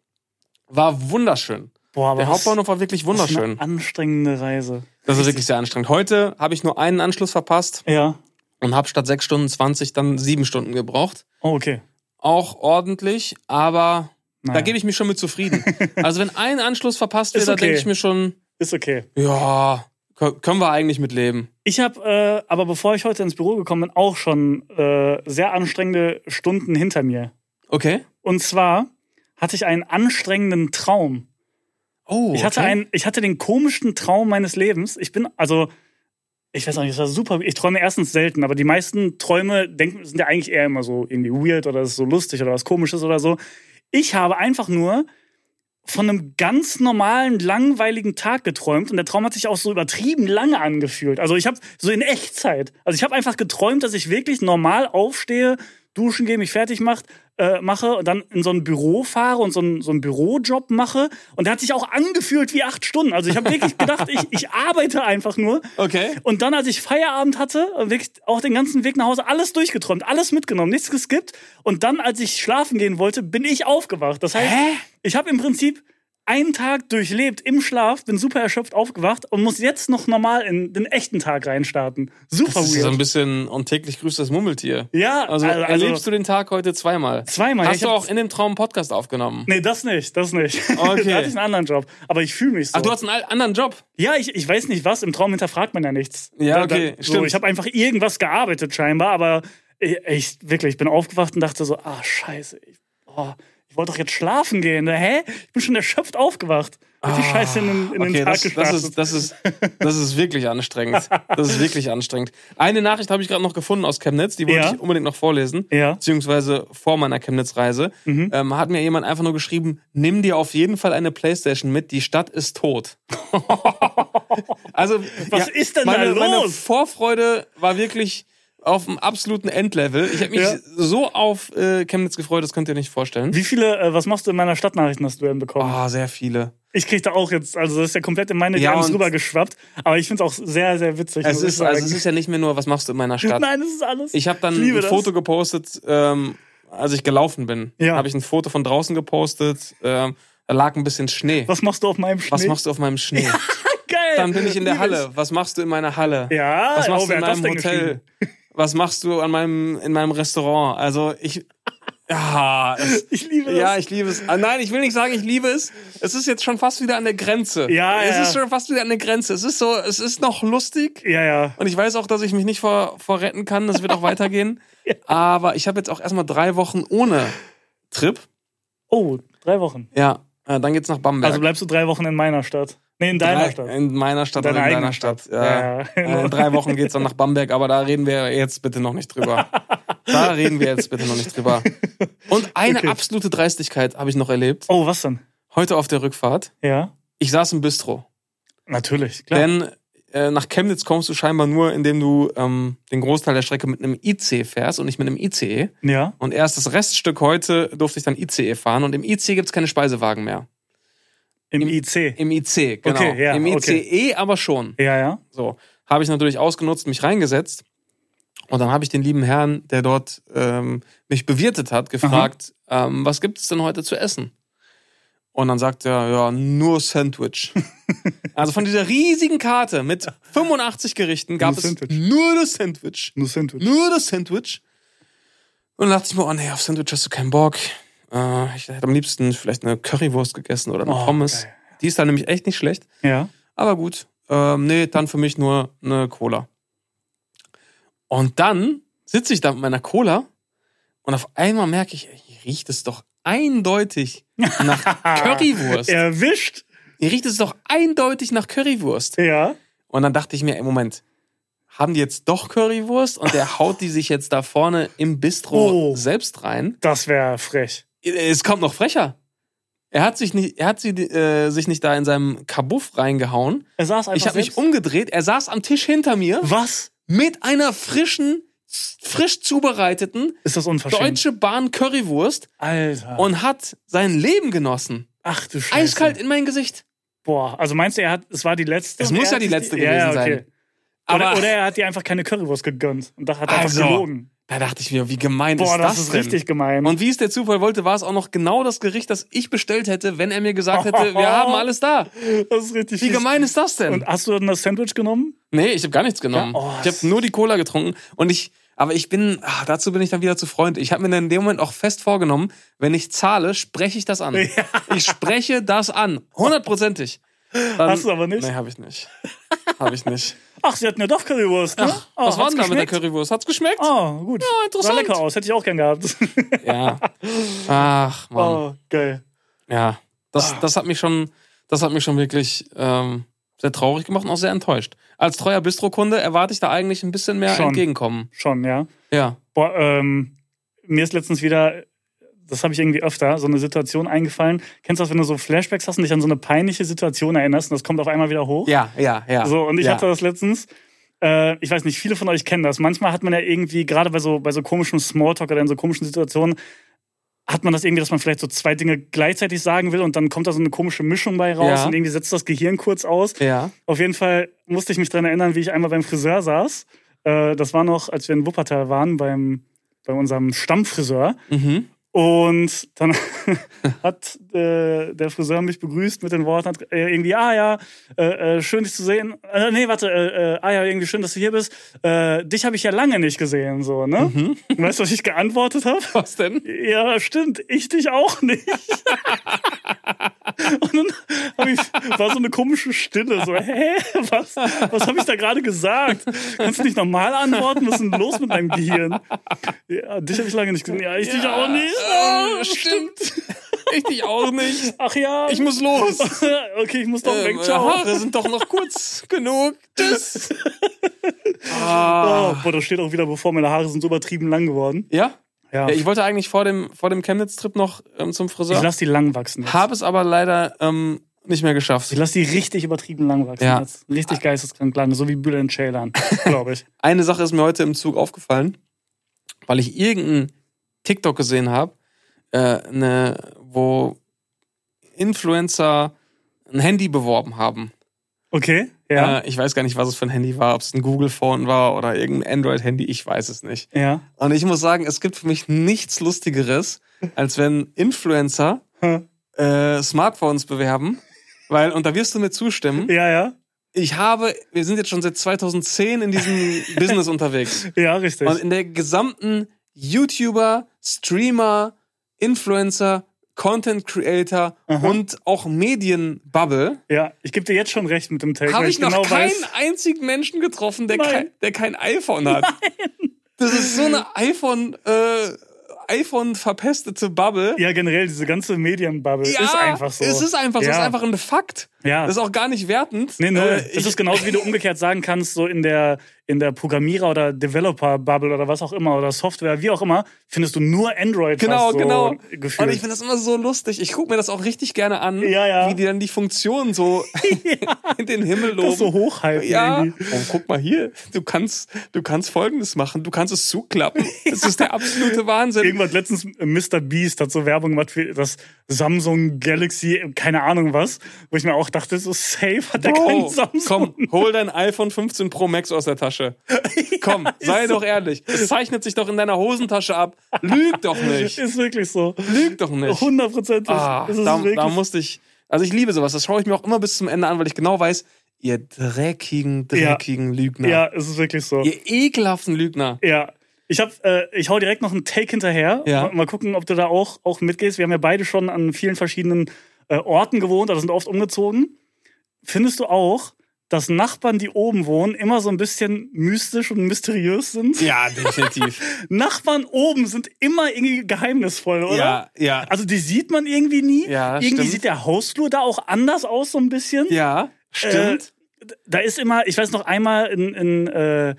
war wunderschön. Boah, aber Der Hauptbahnhof war wirklich wunderschön. Eine anstrengende Reise. Das ist wirklich sehr anstrengend. Heute habe ich nur einen Anschluss verpasst Ja. und habe statt 6 Stunden 20 dann 7 Stunden gebraucht. Oh, okay. Auch ordentlich, aber da Naja. gebe ich mich schon mit zufrieden. (laughs) also wenn ein Anschluss verpasst wird, Ist da okay. denke ich mir schon, Ist okay. ja, können wir eigentlich mit leben. Ich habe äh, aber bevor ich heute ins Büro gekommen bin, auch schon äh, sehr anstrengende Stunden hinter mir. Okay. Und zwar hatte ich einen anstrengenden Traum. Oh, Ich hatte, okay. einen, ich hatte den komischsten Traum meines Lebens. Ich bin, also, ich weiß auch nicht, das war super. Ich träume erstens selten, aber die meisten Träume denken, sind ja eigentlich eher immer so irgendwie weird oder ist so lustig oder was komisches oder so. Ich habe einfach nur von einem ganz normalen, langweiligen Tag geträumt und der Traum hat sich auch so übertrieben lange angefühlt. Also ich habe so in Echtzeit. Also ich habe einfach geträumt, dass ich wirklich normal aufstehe, duschen gehe, mich fertig macht, äh, mache und dann in so ein Büro fahre und so, ein, so einen Bürojob mache. Und der hat sich auch angefühlt wie acht Stunden. Also ich habe wirklich gedacht, ich, ich arbeite einfach nur. Okay. Und dann, als ich Feierabend hatte, wirklich auch den ganzen Weg nach Hause, alles durchgeträumt, alles mitgenommen, nichts geskippt. Und dann, als ich schlafen gehen wollte, bin ich aufgewacht. Das heißt, Hä? ich habe im Prinzip einen Tag durchlebt im Schlaf, bin super erschöpft aufgewacht und muss jetzt noch normal in den echten Tag reinstarten. Super Das ist weird. so ein bisschen und täglich grüßt das Murmeltier. ja, Also, also, erlebst du den Tag heute zweimal? zweimal. Hast Ich du auch in dem Traum einen Podcast aufgenommen? Nee, das nicht, das nicht. Okay. (laughs) da hatte ich einen anderen Job. Aber ich fühle mich so. Ach, du hast einen anderen Job. Ja, ich, ich weiß nicht was. Im Traum hinterfragt man ja nichts. Ja, Da- okay, da, so, stimmt. ich habe einfach irgendwas gearbeitet scheinbar, aber ich, ich wirklich, ich bin aufgewacht und dachte so, ah scheiße, ich, oh, wollte doch jetzt schlafen gehen. Hä? Ich bin schon erschöpft aufgewacht. Richtig scheiße in, den- in den Ah, okay, Tag das, das, ist, das, ist, das ist wirklich anstrengend. Das ist wirklich anstrengend. Eine Nachricht habe ich gerade noch gefunden aus Chemnitz, die wollte Ja. ich unbedingt noch vorlesen. Ja. Beziehungsweise vor meiner Chemnitz-Reise. Mhm. Ähm, hat mir jemand einfach nur geschrieben, nimm dir auf jeden Fall eine Playstation mit, die Stadt ist tot. (laughs) also, Was ist denn da meine, Meine los? Vorfreude war wirklich auf dem absoluten Endlevel. Ich habe mich Ja. so auf äh, Chemnitz gefreut, das könnt ihr nicht vorstellen. Wie viele, äh, was machst du in meiner Stadtnachrichten hast du denn bekommen? Ah, sehr viele. Ich krieg da auch jetzt, also das ist ja komplett in meine Ja, DMs rübergeschwappt, aber ich finde es auch sehr, sehr witzig. Es ist, also, es ist ja nicht mehr nur, was machst du in meiner Stadt? Nein, das ist alles. Ich habe dann Ich ein das. Foto gepostet, ähm, als ich gelaufen bin. Ja. Habe ich ein Foto von draußen gepostet. Ähm, da lag ein bisschen Schnee. Was machst du auf meinem Schnee? Was machst du auf meinem Schnee? (laughs) Geil. Dann bin ich in der Halle. Was machst du in meiner Halle? Ja, Was machst oh, du in das meinem Hotel? Was machst du an meinem, in meinem Restaurant? Also ich. (laughs) Ja, es, Ich liebe das. ja, ich liebe es. Ah, nein, ich will nicht sagen, ich liebe es. Es ist jetzt schon fast wieder an der Grenze. Ja, Es ja. ist schon fast wieder an der Grenze. Es ist so, es ist noch lustig. Ja, ja. Und ich weiß auch, dass ich mich nicht vor, vor retten kann. Das wird auch weitergehen. (laughs) Aber ich habe jetzt auch erstmal drei Wochen ohne Trip. Oh, drei Wochen. Ja, äh, dann geht's nach Bamberg. Also bleibst du drei Wochen in meiner Stadt. Nee, in deiner drei, Stadt. In meiner Stadt in eigenen deiner Stadt. Stadt. Ja. Ja, Äh, In drei Wochen geht's dann nach Bamberg, aber da reden wir jetzt bitte noch nicht drüber. (laughs) Da reden wir jetzt bitte noch nicht drüber. Und eine Okay. absolute Dreistigkeit habe ich noch erlebt. Oh, was denn? Heute auf der Rückfahrt. Ja. Ich saß im Bistro. Natürlich, klar. Denn äh, nach Chemnitz kommst du scheinbar nur, indem du ähm, den Großteil der Strecke mit einem IC fährst und nicht mit einem ICE. ja. Und erst das Reststück heute durfte ich dann ICE fahren und im ICE gibt's keine Speisewagen mehr. Im, Im- IC. Im IC, genau. Okay, ja, Im ICE okay. aber schon. Ja, ja. So, habe ich natürlich ausgenutzt, mich reingesetzt. Und dann habe ich den lieben Herrn, der dort ähm, mich bewirtet hat, gefragt, ähm, was gibt es denn heute zu essen? Und dann sagt er, ja, nur Sandwich. (laughs) also von dieser riesigen Karte mit 85 Gerichten gab Nur es Sandwich. nur das Sandwich. Nur Sandwich. Nur das Sandwich. Und dann dachte ich mir, oh nee, auf Sandwich hast du keinen Bock. Äh, ich hätte am liebsten vielleicht eine Currywurst gegessen oder eine Oh, Pommes. geil. Die ist da nämlich echt nicht schlecht. Ja. Aber gut. Ähm, nee, dann für mich nur eine Cola. Und dann sitze ich da mit meiner Cola und auf einmal merke ich, hier riecht es doch eindeutig (laughs) nach Currywurst. Erwischt. Hier riecht es doch eindeutig nach Currywurst. Ja. Und dann dachte ich mir, ey, Moment, haben die jetzt doch Currywurst und der haut die sich jetzt da vorne im Bistro Oh. selbst rein? Das wäre frech. Es kommt noch frecher. Er hat sich nicht, er hat sie, äh, sich nicht da in seinem Kabuff reingehauen. Er saß einfach Ich habe mich umgedreht. Er saß am Tisch hinter mir Was? mit einer frischen, frisch zubereiteten Ist das unverschämt? Deutsche Bahn Currywurst Alter. und hat sein Leben genossen. Ach du Scheiße. Eiskalt in mein Gesicht. Boah, also meinst du, er hat, es war die letzte? Es muss ja die letzte ja, ja, gewesen okay. sein. Aber Oder, oder er hat dir einfach keine Currywurst gegönnt und da hat er Also, einfach gelogen. Da dachte ich mir, wie gemein Boah, ist das, das, ist denn? richtig gemein. Und wie es der Zufall wollte, war es auch noch genau das Gericht, das ich bestellt hätte, wenn er mir gesagt hätte, (laughs) wir haben alles da. das ist richtig Wie gemein ist das denn? Und hast du dann das Sandwich genommen? nee, ich habe gar nichts genommen. Ja, oh, ich habe nur die Cola getrunken und ich aber ich bin, ach, dazu bin ich dann wieder zu Freund. Ich habe mir dann in dem Moment auch fest vorgenommen, wenn ich zahle, spreche ich das an. (laughs) Ich spreche das an. Hundertprozentig. Hast du aber nicht? Nee, habe ich nicht. Habe ich nicht. Ach, sie hatten ja doch Currywurst, ne? Ach, oh, was war denn da mit der? Currywurst? Hat's geschmeckt? Oh, gut. Ja, interessant. Sah lecker aus, hätte ich auch gern gehabt. (laughs) Ja. Ach, Mann. oh, geil. Ja. Das, Ah. das hat mich schon, das hat mich schon wirklich ähm, sehr traurig gemacht und auch sehr enttäuscht. Als treuer Bistrokunde erwarte ich da eigentlich ein bisschen mehr Schon. entgegenkommen. Schon, ja. Ja. Boah, ähm, mir ist letztens wieder, das habe ich irgendwie öfter, so eine Situation eingefallen. Kennst du das, wenn du so Flashbacks hast und dich an so eine peinliche Situation erinnerst und das kommt auf einmal wieder hoch? Ja, ja, ja. So, und ich ja. hatte das letztens. Äh, ich weiß nicht, viele von euch kennen das. Manchmal hat man ja irgendwie, gerade bei so, bei so komischen Smalltalk oder in so komischen Situationen, hat man das irgendwie, dass man vielleicht so zwei Dinge gleichzeitig sagen will und dann kommt da so eine komische Mischung bei raus Ja. und irgendwie setzt das Gehirn kurz aus. Ja. Auf jeden Fall musste ich mich daran erinnern, wie ich einmal beim Friseur saß. Äh, das war noch, als wir in Wuppertal waren, beim, bei unserem Stammfriseur. Mhm. Und dann (laughs) hat äh, der Friseur mich begrüßt mit den Worten, hat, äh, irgendwie, ah ja, äh, äh, schön dich zu sehen. Äh, nee, warte, äh, äh, ah ja, irgendwie schön, dass du hier bist. Dich habe ich ja lange nicht gesehen, so, ne? Mhm. Weißt du, was ich geantwortet habe? Was denn? Ja, stimmt, ich dich auch nicht. (laughs) Und dann ich, war so eine komische Stille, so, hä, was, was habe ich da gerade gesagt? Kannst du nicht normal antworten? Was ist denn los mit deinem Gehirn? Ja, dich habe ich lange nicht gesehen. Ja, ich dich auch nicht. Oh, stimmt. ich dich auch nicht. Ach ja. Ich muss los. (laughs) okay, ich muss doch weg. Ähm, Ciao. Haare sind doch noch kurz genug. Tschüss. (laughs) Oh, ah. boah, da steht auch wieder, bevor meine Haare sind so übertrieben lang geworden. Ja? Ja. ja? Ich wollte eigentlich vor dem, vor dem Chemnitz-Trip noch ähm, zum Ich Friseur. lasse die lang wachsen. Jetzt. Habe es aber leider ähm, nicht mehr geschafft. Ich lasse die richtig übertrieben lang wachsen. Ja. Jetzt. Richtig geisteskrank lang, so wie Bülent Ceylan, glaube ich. (laughs) Eine Sache ist mir heute im Zug aufgefallen, weil ich irgendeinen TikTok gesehen habe, äh, ne, wo Influencer ein Handy beworben haben. Okay, ja. Äh, ich weiß gar nicht, was es für ein Handy war, ob es ein Google-Phone war oder irgendein Android-Handy, ich weiß es nicht. ja. Und ich muss sagen, es gibt für mich nichts Lustigeres, als wenn Influencer äh, Smartphones bewerben, weil, und da wirst du mir zustimmen, Ja, ja. ich habe, wir sind jetzt schon seit 2010 in diesem (laughs) Business unterwegs. Ja, richtig. Und in der gesamten YouTuber, Streamer, Influencer, Content Creator Aha. und auch Medienbubble ja, ich gebe dir jetzt schon recht mit dem Take, habe weil ich noch genau keinen weiß. einzigen Menschen getroffen, der Nein. kein, der kein iPhone hat. Das ist so eine iPhone, äh, iPhone verpestete Bubble. Ja, generell, diese ganze Medienbubble ist einfach so. Es ist einfach so, es Ja. ist einfach ein Fakt. Ja. Das ist auch gar nicht wertend. Nee, nee. Äh, das ich- ist genauso, wie du umgekehrt sagen kannst, so in der, in der Programmierer- oder Developer-Bubble oder was auch immer oder Software, wie auch immer, findest du nur Android Genau, so genau. gefühlt. Und ich finde das immer so lustig. Ich gucke mir das auch richtig gerne an, Ja, ja. wie die dann die Funktion so (laughs) (laughs) in den Himmel loben. das so hochhalten ja. irgendwie. Oh, guck mal hier. Du kannst, du kannst Folgendes machen. Du kannst es zuklappen. (laughs) Das ist der absolute Wahnsinn. Irgendwann letztens äh, Mr. Beast hat so Werbung gemacht für das Samsung Galaxy, keine Ahnung was, wo ich mir auch dachte, so safe hat der keinen Oh, Samsung. komm, hol dein iPhone 15 Pro Max aus der Tasche. Hosentasche. (laughs) Komm, sei doch ehrlich. Es zeichnet sich doch in deiner Hosentasche ab. Lüg doch nicht. (laughs) Ist wirklich so. Lüg doch nicht. Hundertprozentig. Ah, da, da musste ich. Also ich liebe sowas. Das schaue ich mir auch immer bis zum Ende an, weil ich genau weiß, ihr dreckigen, dreckigen Lügner. ja, es ist wirklich so. Ihr ekelhaften Lügner. Ja. Ich hab, äh, ich hau direkt noch einen Take hinterher. Ja. Mal, mal gucken, ob du da auch, auch mitgehst. Wir haben ja beide schon an vielen verschiedenen äh, Orten gewohnt, also sind oft umgezogen. Findest du auch, dass Nachbarn, die oben wohnen, immer so ein bisschen mystisch und mysteriös sind? Ja, definitiv. (laughs) Nachbarn oben sind immer irgendwie geheimnisvoll, oder? ja, ja. Also die sieht man irgendwie nie. Ja, irgendwie stimmt. sieht der Hausflur da auch anders aus, so ein bisschen. Ja, stimmt. da ist immer, ich weiß noch einmal in, in äh,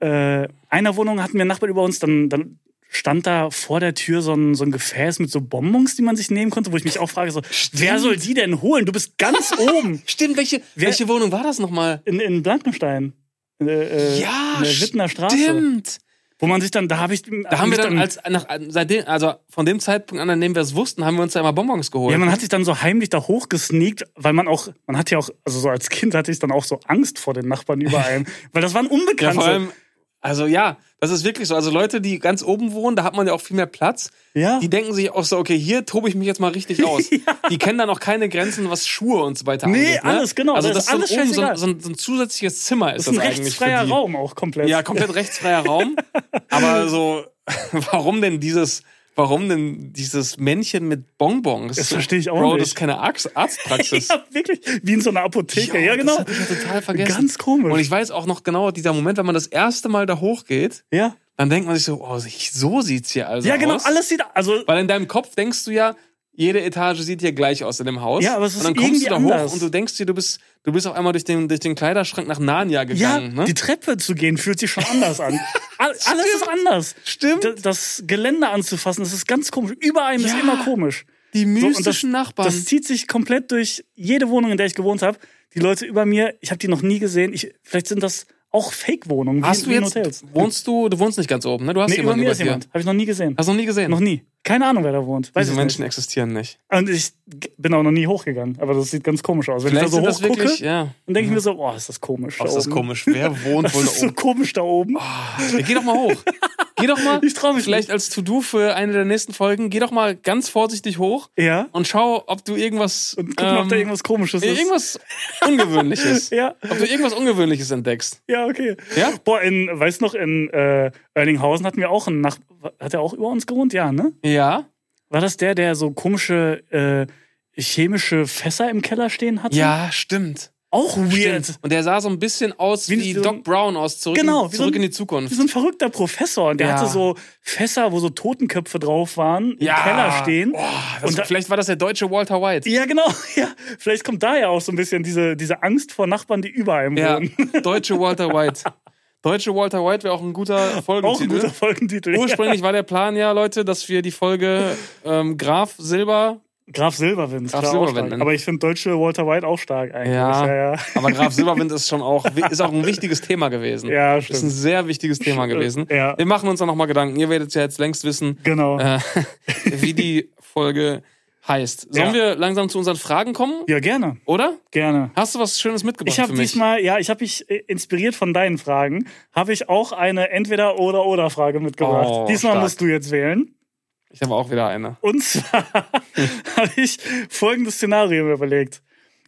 äh, einer Wohnung hatten wir einen Nachbarn über uns, dann, dann stand da vor der Tür so ein, so ein Gefäß mit so Bonbons, die man sich nehmen konnte, wo ich mich auch frage, so, wer soll die denn holen? Du bist ganz (laughs) oben Stimmt, welche, Wer- welche Wohnung war das nochmal? in, in Blankenstein. Äh, äh, Ja, in der Wittner Straße. stimmt. Wo man sich dann, da habe ich. Da haben wir dann als nach, seitdem, also von dem Zeitpunkt an, an dem wir es wussten, haben wir uns da immer Bonbons geholt. Ja, man hat sich dann so heimlich da hochgesneakt, weil man auch, man hat ja auch, also so als Kind hatte ich dann auch so Angst vor den Nachbarn über einem, (laughs) weil das waren Ja, Unbekannte. vor allem, also ja, das ist wirklich so. Also Leute, die ganz oben wohnen, da hat man ja auch viel mehr Platz. Ja. Die denken sich auch so, okay, hier tobe ich mich jetzt mal richtig (laughs) aus. Die kennen dann auch keine Grenzen, was Schuhe und so weiter Nee, angeht. Ne? alles, genau. Also Das das, ist alles so, ein, oben so, ein, so, ein, so ein zusätzliches Zimmer ist das ist das, ein eigentlich rechtsfreier für die. Raum auch komplett. Ja, komplett rechtsfreier Raum. (laughs) Aber so, (laughs) warum denn dieses, warum denn dieses Männchen mit Bonbons? Das verstehe ich auch Bro, nicht. das ist keine Arzt Arztpraxis. (laughs) Ja, wirklich. Wie in so einer Apotheke. Ja, genau. Das hab ich ja total vergessen. Ganz komisch. Und ich weiß auch noch genau, dieser Moment, wenn man das erste Mal da hochgeht, ja. dann denkt man sich so, oh, so sieht's hier also ja, genau. aus. Alles sieht, also, Weil in deinem Kopf denkst du ja, jede Etage sieht hier gleich aus in dem Haus. Ja, aber es und ist dann kommst du da irgendwie hoch anders. und du denkst dir, du bist, du bist auf einmal durch den, durch den Kleiderschrank nach Narnia ja, gegangen. ne? die Treppe zu gehen fühlt sich schon anders an. (laughs) All, alles ist anders. Stimmt. D- Das Gelände anzufassen, das ist ganz komisch. Über einem ist Ja. immer komisch. Die So, und mystischen Nachbarn. Das zieht sich komplett durch jede Wohnung, in der ich gewohnt habe. Die Leute über mir, ich habe die noch nie gesehen. Ich, vielleicht sind das auch Fake-Wohnungen, wie, Hast du jetzt, Hotels. wohnst du, du wohnst nicht ganz oben, ne? Du hast Nee, über jemanden mir über ist dir. jemand. Habe ich noch nie gesehen. Hast du noch nie gesehen? Noch nie. Keine Ahnung, wer da wohnt. Weiß Diese Menschen existieren nicht. nicht. Und ich bin auch noch nie hochgegangen. Aber das sieht ganz komisch aus. Wenn Vielleicht ich da so hochgucke, wirklich, ja. dann denke ich mir so, boah, ist das komisch. Oh, ist das oben. komisch. Wer wohnt (laughs) wohl da ist so oben? komisch da oben. Ja, geh doch mal hoch. Geh doch mal. (laughs) Ich trau mich Vielleicht als To-Do für eine der nächsten Folgen, geh doch mal ganz vorsichtig hoch Ja. und schau, ob du irgendwas. Und gucken, ob da ähm, irgendwas komisches ist. irgendwas Ungewöhnliches. (laughs) Ja. Ob du irgendwas Ungewöhnliches entdeckst. Ja, okay. Ja? Boah, in, weißt du noch, in äh, Erlinghausen hatten wir auch einen Nach Hat er auch über uns gewohnt? Ja, ne? Ja. War das der, der so komische äh, chemische Fässer im Keller stehen hatte? Ja, stimmt. Auch weird. Stimmt. Und der sah so ein bisschen aus Wie wie, so Doc Brown aus Zurück, Genau, in, wie zurück so ein- in die Wie Zukunft. so ein verrückter Professor. Und der Ja. hatte so Fässer, wo so Totenköpfe drauf waren, im Keller stehen. Das, Und da- vielleicht war das der deutsche Walter White. Ja, genau. (laughs) Ja. Vielleicht kommt daher auch so ein bisschen diese, diese Angst vor Nachbarn, die über einem Ja, wohnen. (laughs) deutsche Walter White. Deutsche Walter White wäre auch ein guter (laughs) Auch ein Folgentitel. guter Folgentitel. Ursprünglich war der Plan ja, Leute, dass wir die Folge ähm, Graf Silber, Graf Silberwind. Graf Silberwind, ne? Aber ich finde deutsche Walter White auch stark eigentlich. Ja. ja. ja. aber Graf (laughs) Silberwind ist schon auch, ist auch ein wichtiges Thema gewesen. Ja, ist ein stimmt. sehr wichtiges Thema Stimmt, gewesen. ja. Wir machen uns da nochmal Gedanken. Ihr werdet ja jetzt längst wissen, Genau. äh, (laughs) wie die Folge heißt. Sollen Ja. wir langsam zu unseren Fragen kommen? Ja, gerne. Oder? Gerne. Hast du was Schönes mitgebracht Ich habe diesmal, ja, ich habe mich äh, inspiriert von deinen Fragen, habe ich auch eine Entweder- oder oder Frage mitgebracht. Oh, diesmal stark. musst du jetzt wählen. Ich habe auch wieder eine. Und zwar (laughs) habe ich folgendes Szenario überlegt.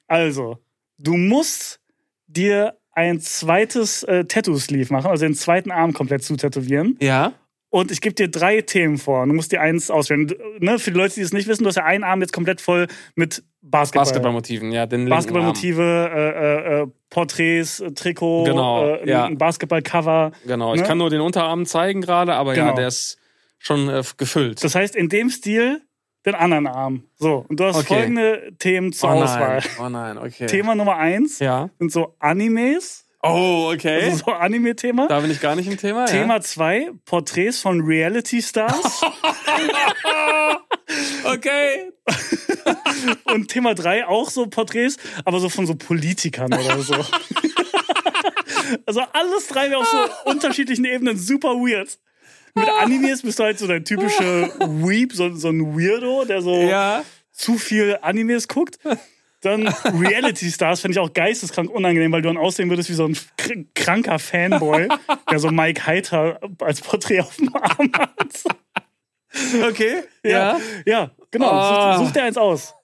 Also, du musst dir ein zweites äh, Tattoo-Sleeve machen, also den zweiten Arm komplett zutätowieren. Ja? Und ich gebe dir drei Themen vor. Du musst dir eins auswählen. Ne, für die Leute, die es nicht wissen, du hast ja einen Arm jetzt komplett voll mit Basketball. Basketballmotiven, ja, den. Basketballmotive, äh, äh, äh, Porträts, äh, Trikot, Genau, äh, ja. Basketballcover. Genau, ich Ne? kann nur den Unterarm zeigen gerade, aber ja, Genau. der ist schon äh, gefüllt. Das heißt, in dem Stil den anderen Arm. So, und du hast Okay. folgende Themen zur oh Auswahl. nein, oh nein, okay. Thema Nummer eins Ja. sind so Animes, Oh, okay. also so Anime-Thema. Da bin ich gar nicht im Thema. Thema zwei Porträts von Reality-Stars. Ja. (laughs) Okay. (laughs) und Thema drei auch so Porträts, aber so von so Politikern oder so. (laughs) also alles drei wäre auf so unterschiedlichen Ebenen super weird. Mit Animes bist du halt so der typische Weep, so, so ein Weirdo, der so Ja. zu viel Animes guckt. Dann Reality Stars finde ich auch geisteskrank unangenehm, weil du dann aussehen würdest wie so ein kr- kranker Fanboy, der so Mike Heiter als Porträt auf dem Arm hat. Okay. Ja, ja genau. Ah. Such, such dir eins aus.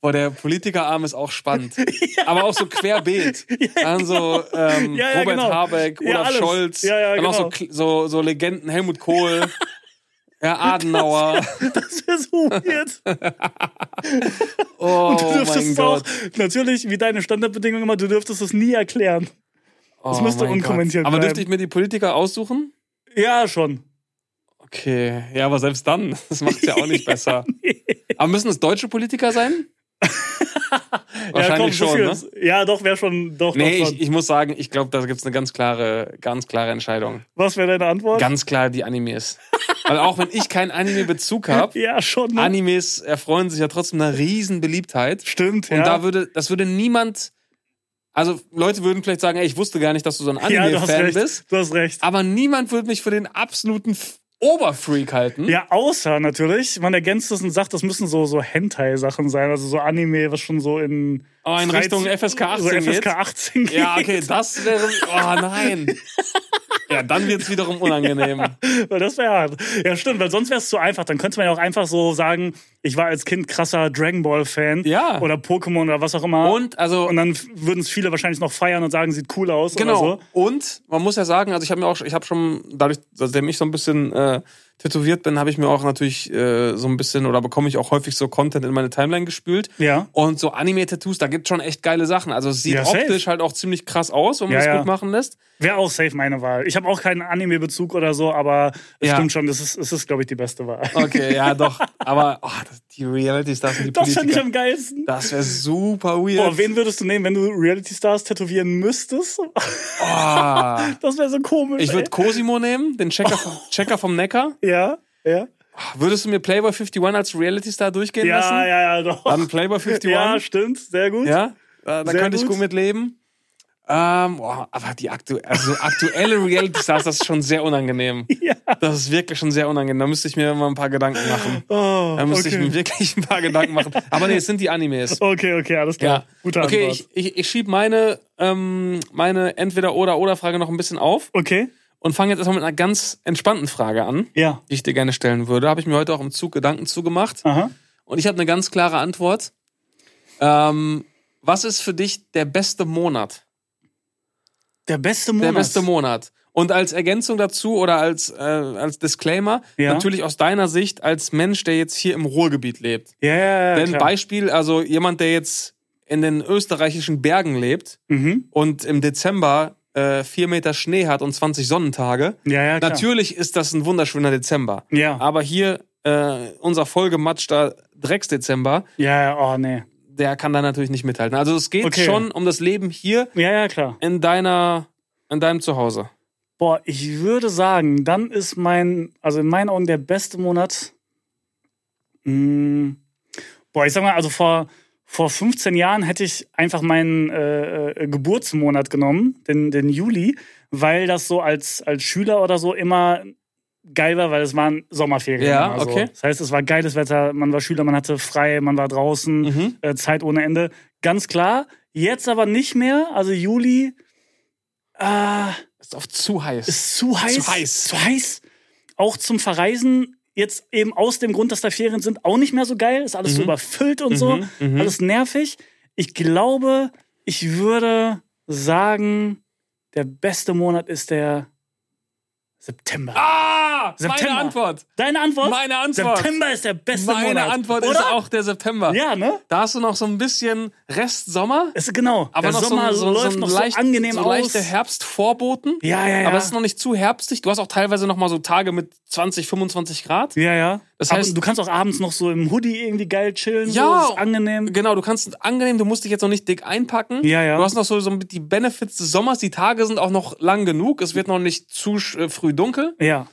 Boah, der Politikerarm ist auch spannend. (laughs) Aber auch so querbeet. (laughs) Dann so ähm, Ja, ja, Robert genau. Habeck, Ja, Olaf. Scholz. Ja, ja, dann auch so, genau. So, so Legenden, Helmut Kohl, (laughs) ja, Adenauer. (laughs) Das wäre so weird. (laughs) Oh, Du dürftest es auch, natürlich, wie deine Standardbedingung immer, du dürftest es nie erklären. Oh, müsste unkommentiert Gott. Aber dürfte ich mir die Politiker aussuchen? Ja, schon. Okay, ja, aber selbst dann, (laughs) das macht es ja auch nicht besser. Aber müssen es deutsche Politiker sein? (laughs) Wahrscheinlich ja, komm, schon, ne? Ja, doch, wäre schon, doch, Nee, doch ich, ich muss sagen, ich glaube, da gibt es eine ganz klare, ganz klare Entscheidung. Was wäre deine Antwort? Ganz klar die Animes. Weil auch wenn ich keinen Anime-Bezug habe, (laughs) ja, schon. Ne? Animes erfreuen sich ja trotzdem einer riesen Beliebtheit. Stimmt, Und ja. da würde, das würde niemand, also Leute würden vielleicht sagen, ey, ich wusste gar nicht, dass du so ein ja, Anime-Fan recht. bist. Du hast recht. Aber niemand würde mich für den absoluten Oberfreak halten. Ja, außer natürlich, man ergänzt es und sagt, das müssen so, so Hentai-Sachen sein, also so Anime, was schon so in, Oh, in Richtung FSK 18 so FSK geht. 18 geht. Ja, okay, das wäre, oh nein. Ja, dann wird's wiederum unangenehm. (laughs) Weil das wäre hart. Ja, stimmt, weil sonst wäre es zu einfach. Dann könnte man ja auch einfach so sagen, ich war als Kind krasser Dragon Ball-Fan. Ja. Oder Pokémon oder was auch immer. Und, also, Und dann würden es viele wahrscheinlich noch feiern und sagen, sieht cool aus. Genau. Oder so. Und man muss ja sagen, also ich habe mir auch, ich habe schon, dadurch, seitdem ich so ein bisschen äh, tätowiert bin, habe ich mir auch natürlich äh, so ein bisschen oder bekomme ich auch häufig so Content in meine Timeline gespült. Ja. Und so Anime-Tattoos, da gibt schon echt geile Sachen. Also es sieht Ja, optisch halt auch ziemlich krass aus, wenn man Ja, das ja. gut machen lässt. Wäre auch safe meine Wahl. Ich habe auch keinen Anime-Bezug oder so, aber es Ja. stimmt schon, das ist, es ist glaube ich, die beste Wahl. Okay, ja doch. (laughs) Aber oh, das, die Reality Stars und die (laughs) Das fände ich Politiker, am geilsten. das wäre super weird. Boah, wen würdest du nehmen, wenn du Reality Stars tätowieren müsstest? Oh. (laughs) Das wäre so komisch. Ich würde. Cosimo nehmen, den Checker, vom, (laughs) Checker vom Neckar. Ja, ja. Würdest du mir Playboy 51 als Reality Star durchgehen Ja, lassen? ja, ja, doch. Dann Playboy 51. Ja, stimmt. Sehr gut. Ja, da, da Sehr könnte ich gut. gut mit leben. Ähm, boah, aber die aktu also aktuelle Reality Stars, das ist schon sehr unangenehm. (laughs) Ja. Das ist wirklich schon sehr unangenehm. Da müsste ich mir mal ein paar Gedanken machen. Oh, Da müsste ich okay. mir wirklich ein paar Gedanken machen. Aber nee, es sind die Animes. Okay, okay, alles klar. Ja. Gute Okay, Antwort. ich, ich, ich schiebe meine, ähm, meine Entweder-Oder-Oder-Frage noch ein bisschen auf okay. und fange jetzt erstmal mit einer ganz entspannten Frage an, Ja. die ich dir gerne stellen würde. Habe ich mir heute auch im Zug Gedanken zugemacht. Aha. Und ich habe eine ganz klare Antwort. Ähm, was ist für dich der beste Monat? Der beste Der Monat. beste Monat. Und als Ergänzung dazu oder als, äh, als Disclaimer, Ja. natürlich aus deiner Sicht als Mensch, der jetzt hier im Ruhrgebiet lebt. Ja, ja, ja. Denn klar. Beispiel, also jemand, der jetzt in den österreichischen Bergen lebt Mhm. und im Dezember äh, vier Meter Schnee hat und 20 Sonnentage. Ja, ja, klar. Natürlich ist das ein wunderschöner Dezember. Ja. Aber hier äh, unser vollgematschter Drecksdezember, Ja, ja, oh, nee. Der kann da natürlich nicht mithalten. Also es geht Okay. schon um das Leben hier Ja, ja, klar. in deiner, in deinem Zuhause. Boah, ich würde sagen, dann ist mein, also in meinen Augen der beste Monat. Mh, boah, ich sag mal, also vor, vor 15 Jahren hätte ich einfach meinen äh, äh, Geburtsmonat genommen, den, den Juli, weil das so als, als Schüler oder so immer geil war, weil es waren Sommerferien. Ja, immer so. okay. Das heißt, es war geiles Wetter, man war Schüler, man hatte frei, man war draußen, Mhm. äh, Zeit ohne Ende. Ganz klar. Jetzt aber nicht mehr. Also Juli. Äh, Ist oft zu heiß. ist zu heiß. Zu heiß. Zu heiß. Auch zum Verreisen, jetzt eben aus dem Grund, dass da Ferien sind, auch nicht mehr so geil. Ist alles so Mhm. überfüllt und so. Mhm, mhm. Alles nervig. Ich glaube, ich würde sagen, der beste Monat ist der September. ah! September. Meine Antwort. Deine Antwort? Meine Antwort. September ist der beste Meine Monat. Antwort oder? ist auch der September. Ja, ne? Da hast du noch so ein bisschen Restsommer, Ist genau. aber der noch Sommer so, so, läuft so, noch leicht, so angenehm so aus. leichte Herbstvorboten. ja, ja, ja. Aber es ist noch nicht zu herbstig. Du hast auch teilweise noch mal so Tage mit 20, 25 Grad. ja, ja. Das Aber heißt- du kannst auch abends noch so im Hoodie irgendwie geil chillen. Ja. so, ist angenehm. Genau, du kannst angenehm, du musst dich jetzt noch nicht dick einpacken. Ja, ja. Du hast noch so, so die Benefits des Sommers. Die Tage sind auch noch lang genug. Es wird noch nicht zu äh, früh dunkel. Ja.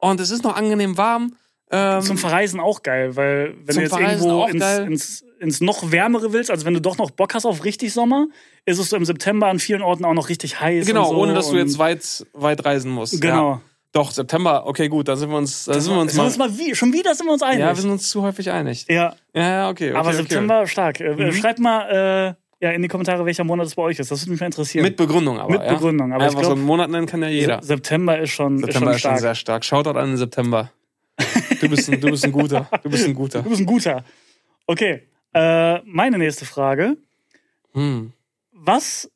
Und es ist noch angenehm warm. Ähm, Zum Verreisen auch geil, weil wenn du jetzt Verreisen irgendwo ins, ins, ins noch wärmere willst, also wenn du doch noch Bock hast auf richtig Sommer, ist es so im September an vielen Orten auch noch richtig heiß. genau, so ohne dass du jetzt weit, weit reisen musst. Genau. Ja. Doch, September, okay, gut, da sind wir uns, da sind wir uns mal. uns mal wie, schon wieder sind wir uns einig. Ja, wir sind uns zu häufig einig. Ja, Ja, ja, okay. okay aber okay. September stark. Äh, Mhm. Schreibt mal äh, ja, in die Kommentare, welcher Monat es bei euch ist. Das würde mich mal interessieren. Mit Begründung aber. Mit ja? Begründung, aber ich Einfach so glaub- einen Monat nennen kann ja jeder. Se- September ist schon, September ist schon ist schon sehr stark. Shoutout an den September. (laughs) Du bist ein, du bist ein guter. Du bist ein guter. du bist ein guter. Okay, äh, meine nächste Frage. Hm. Was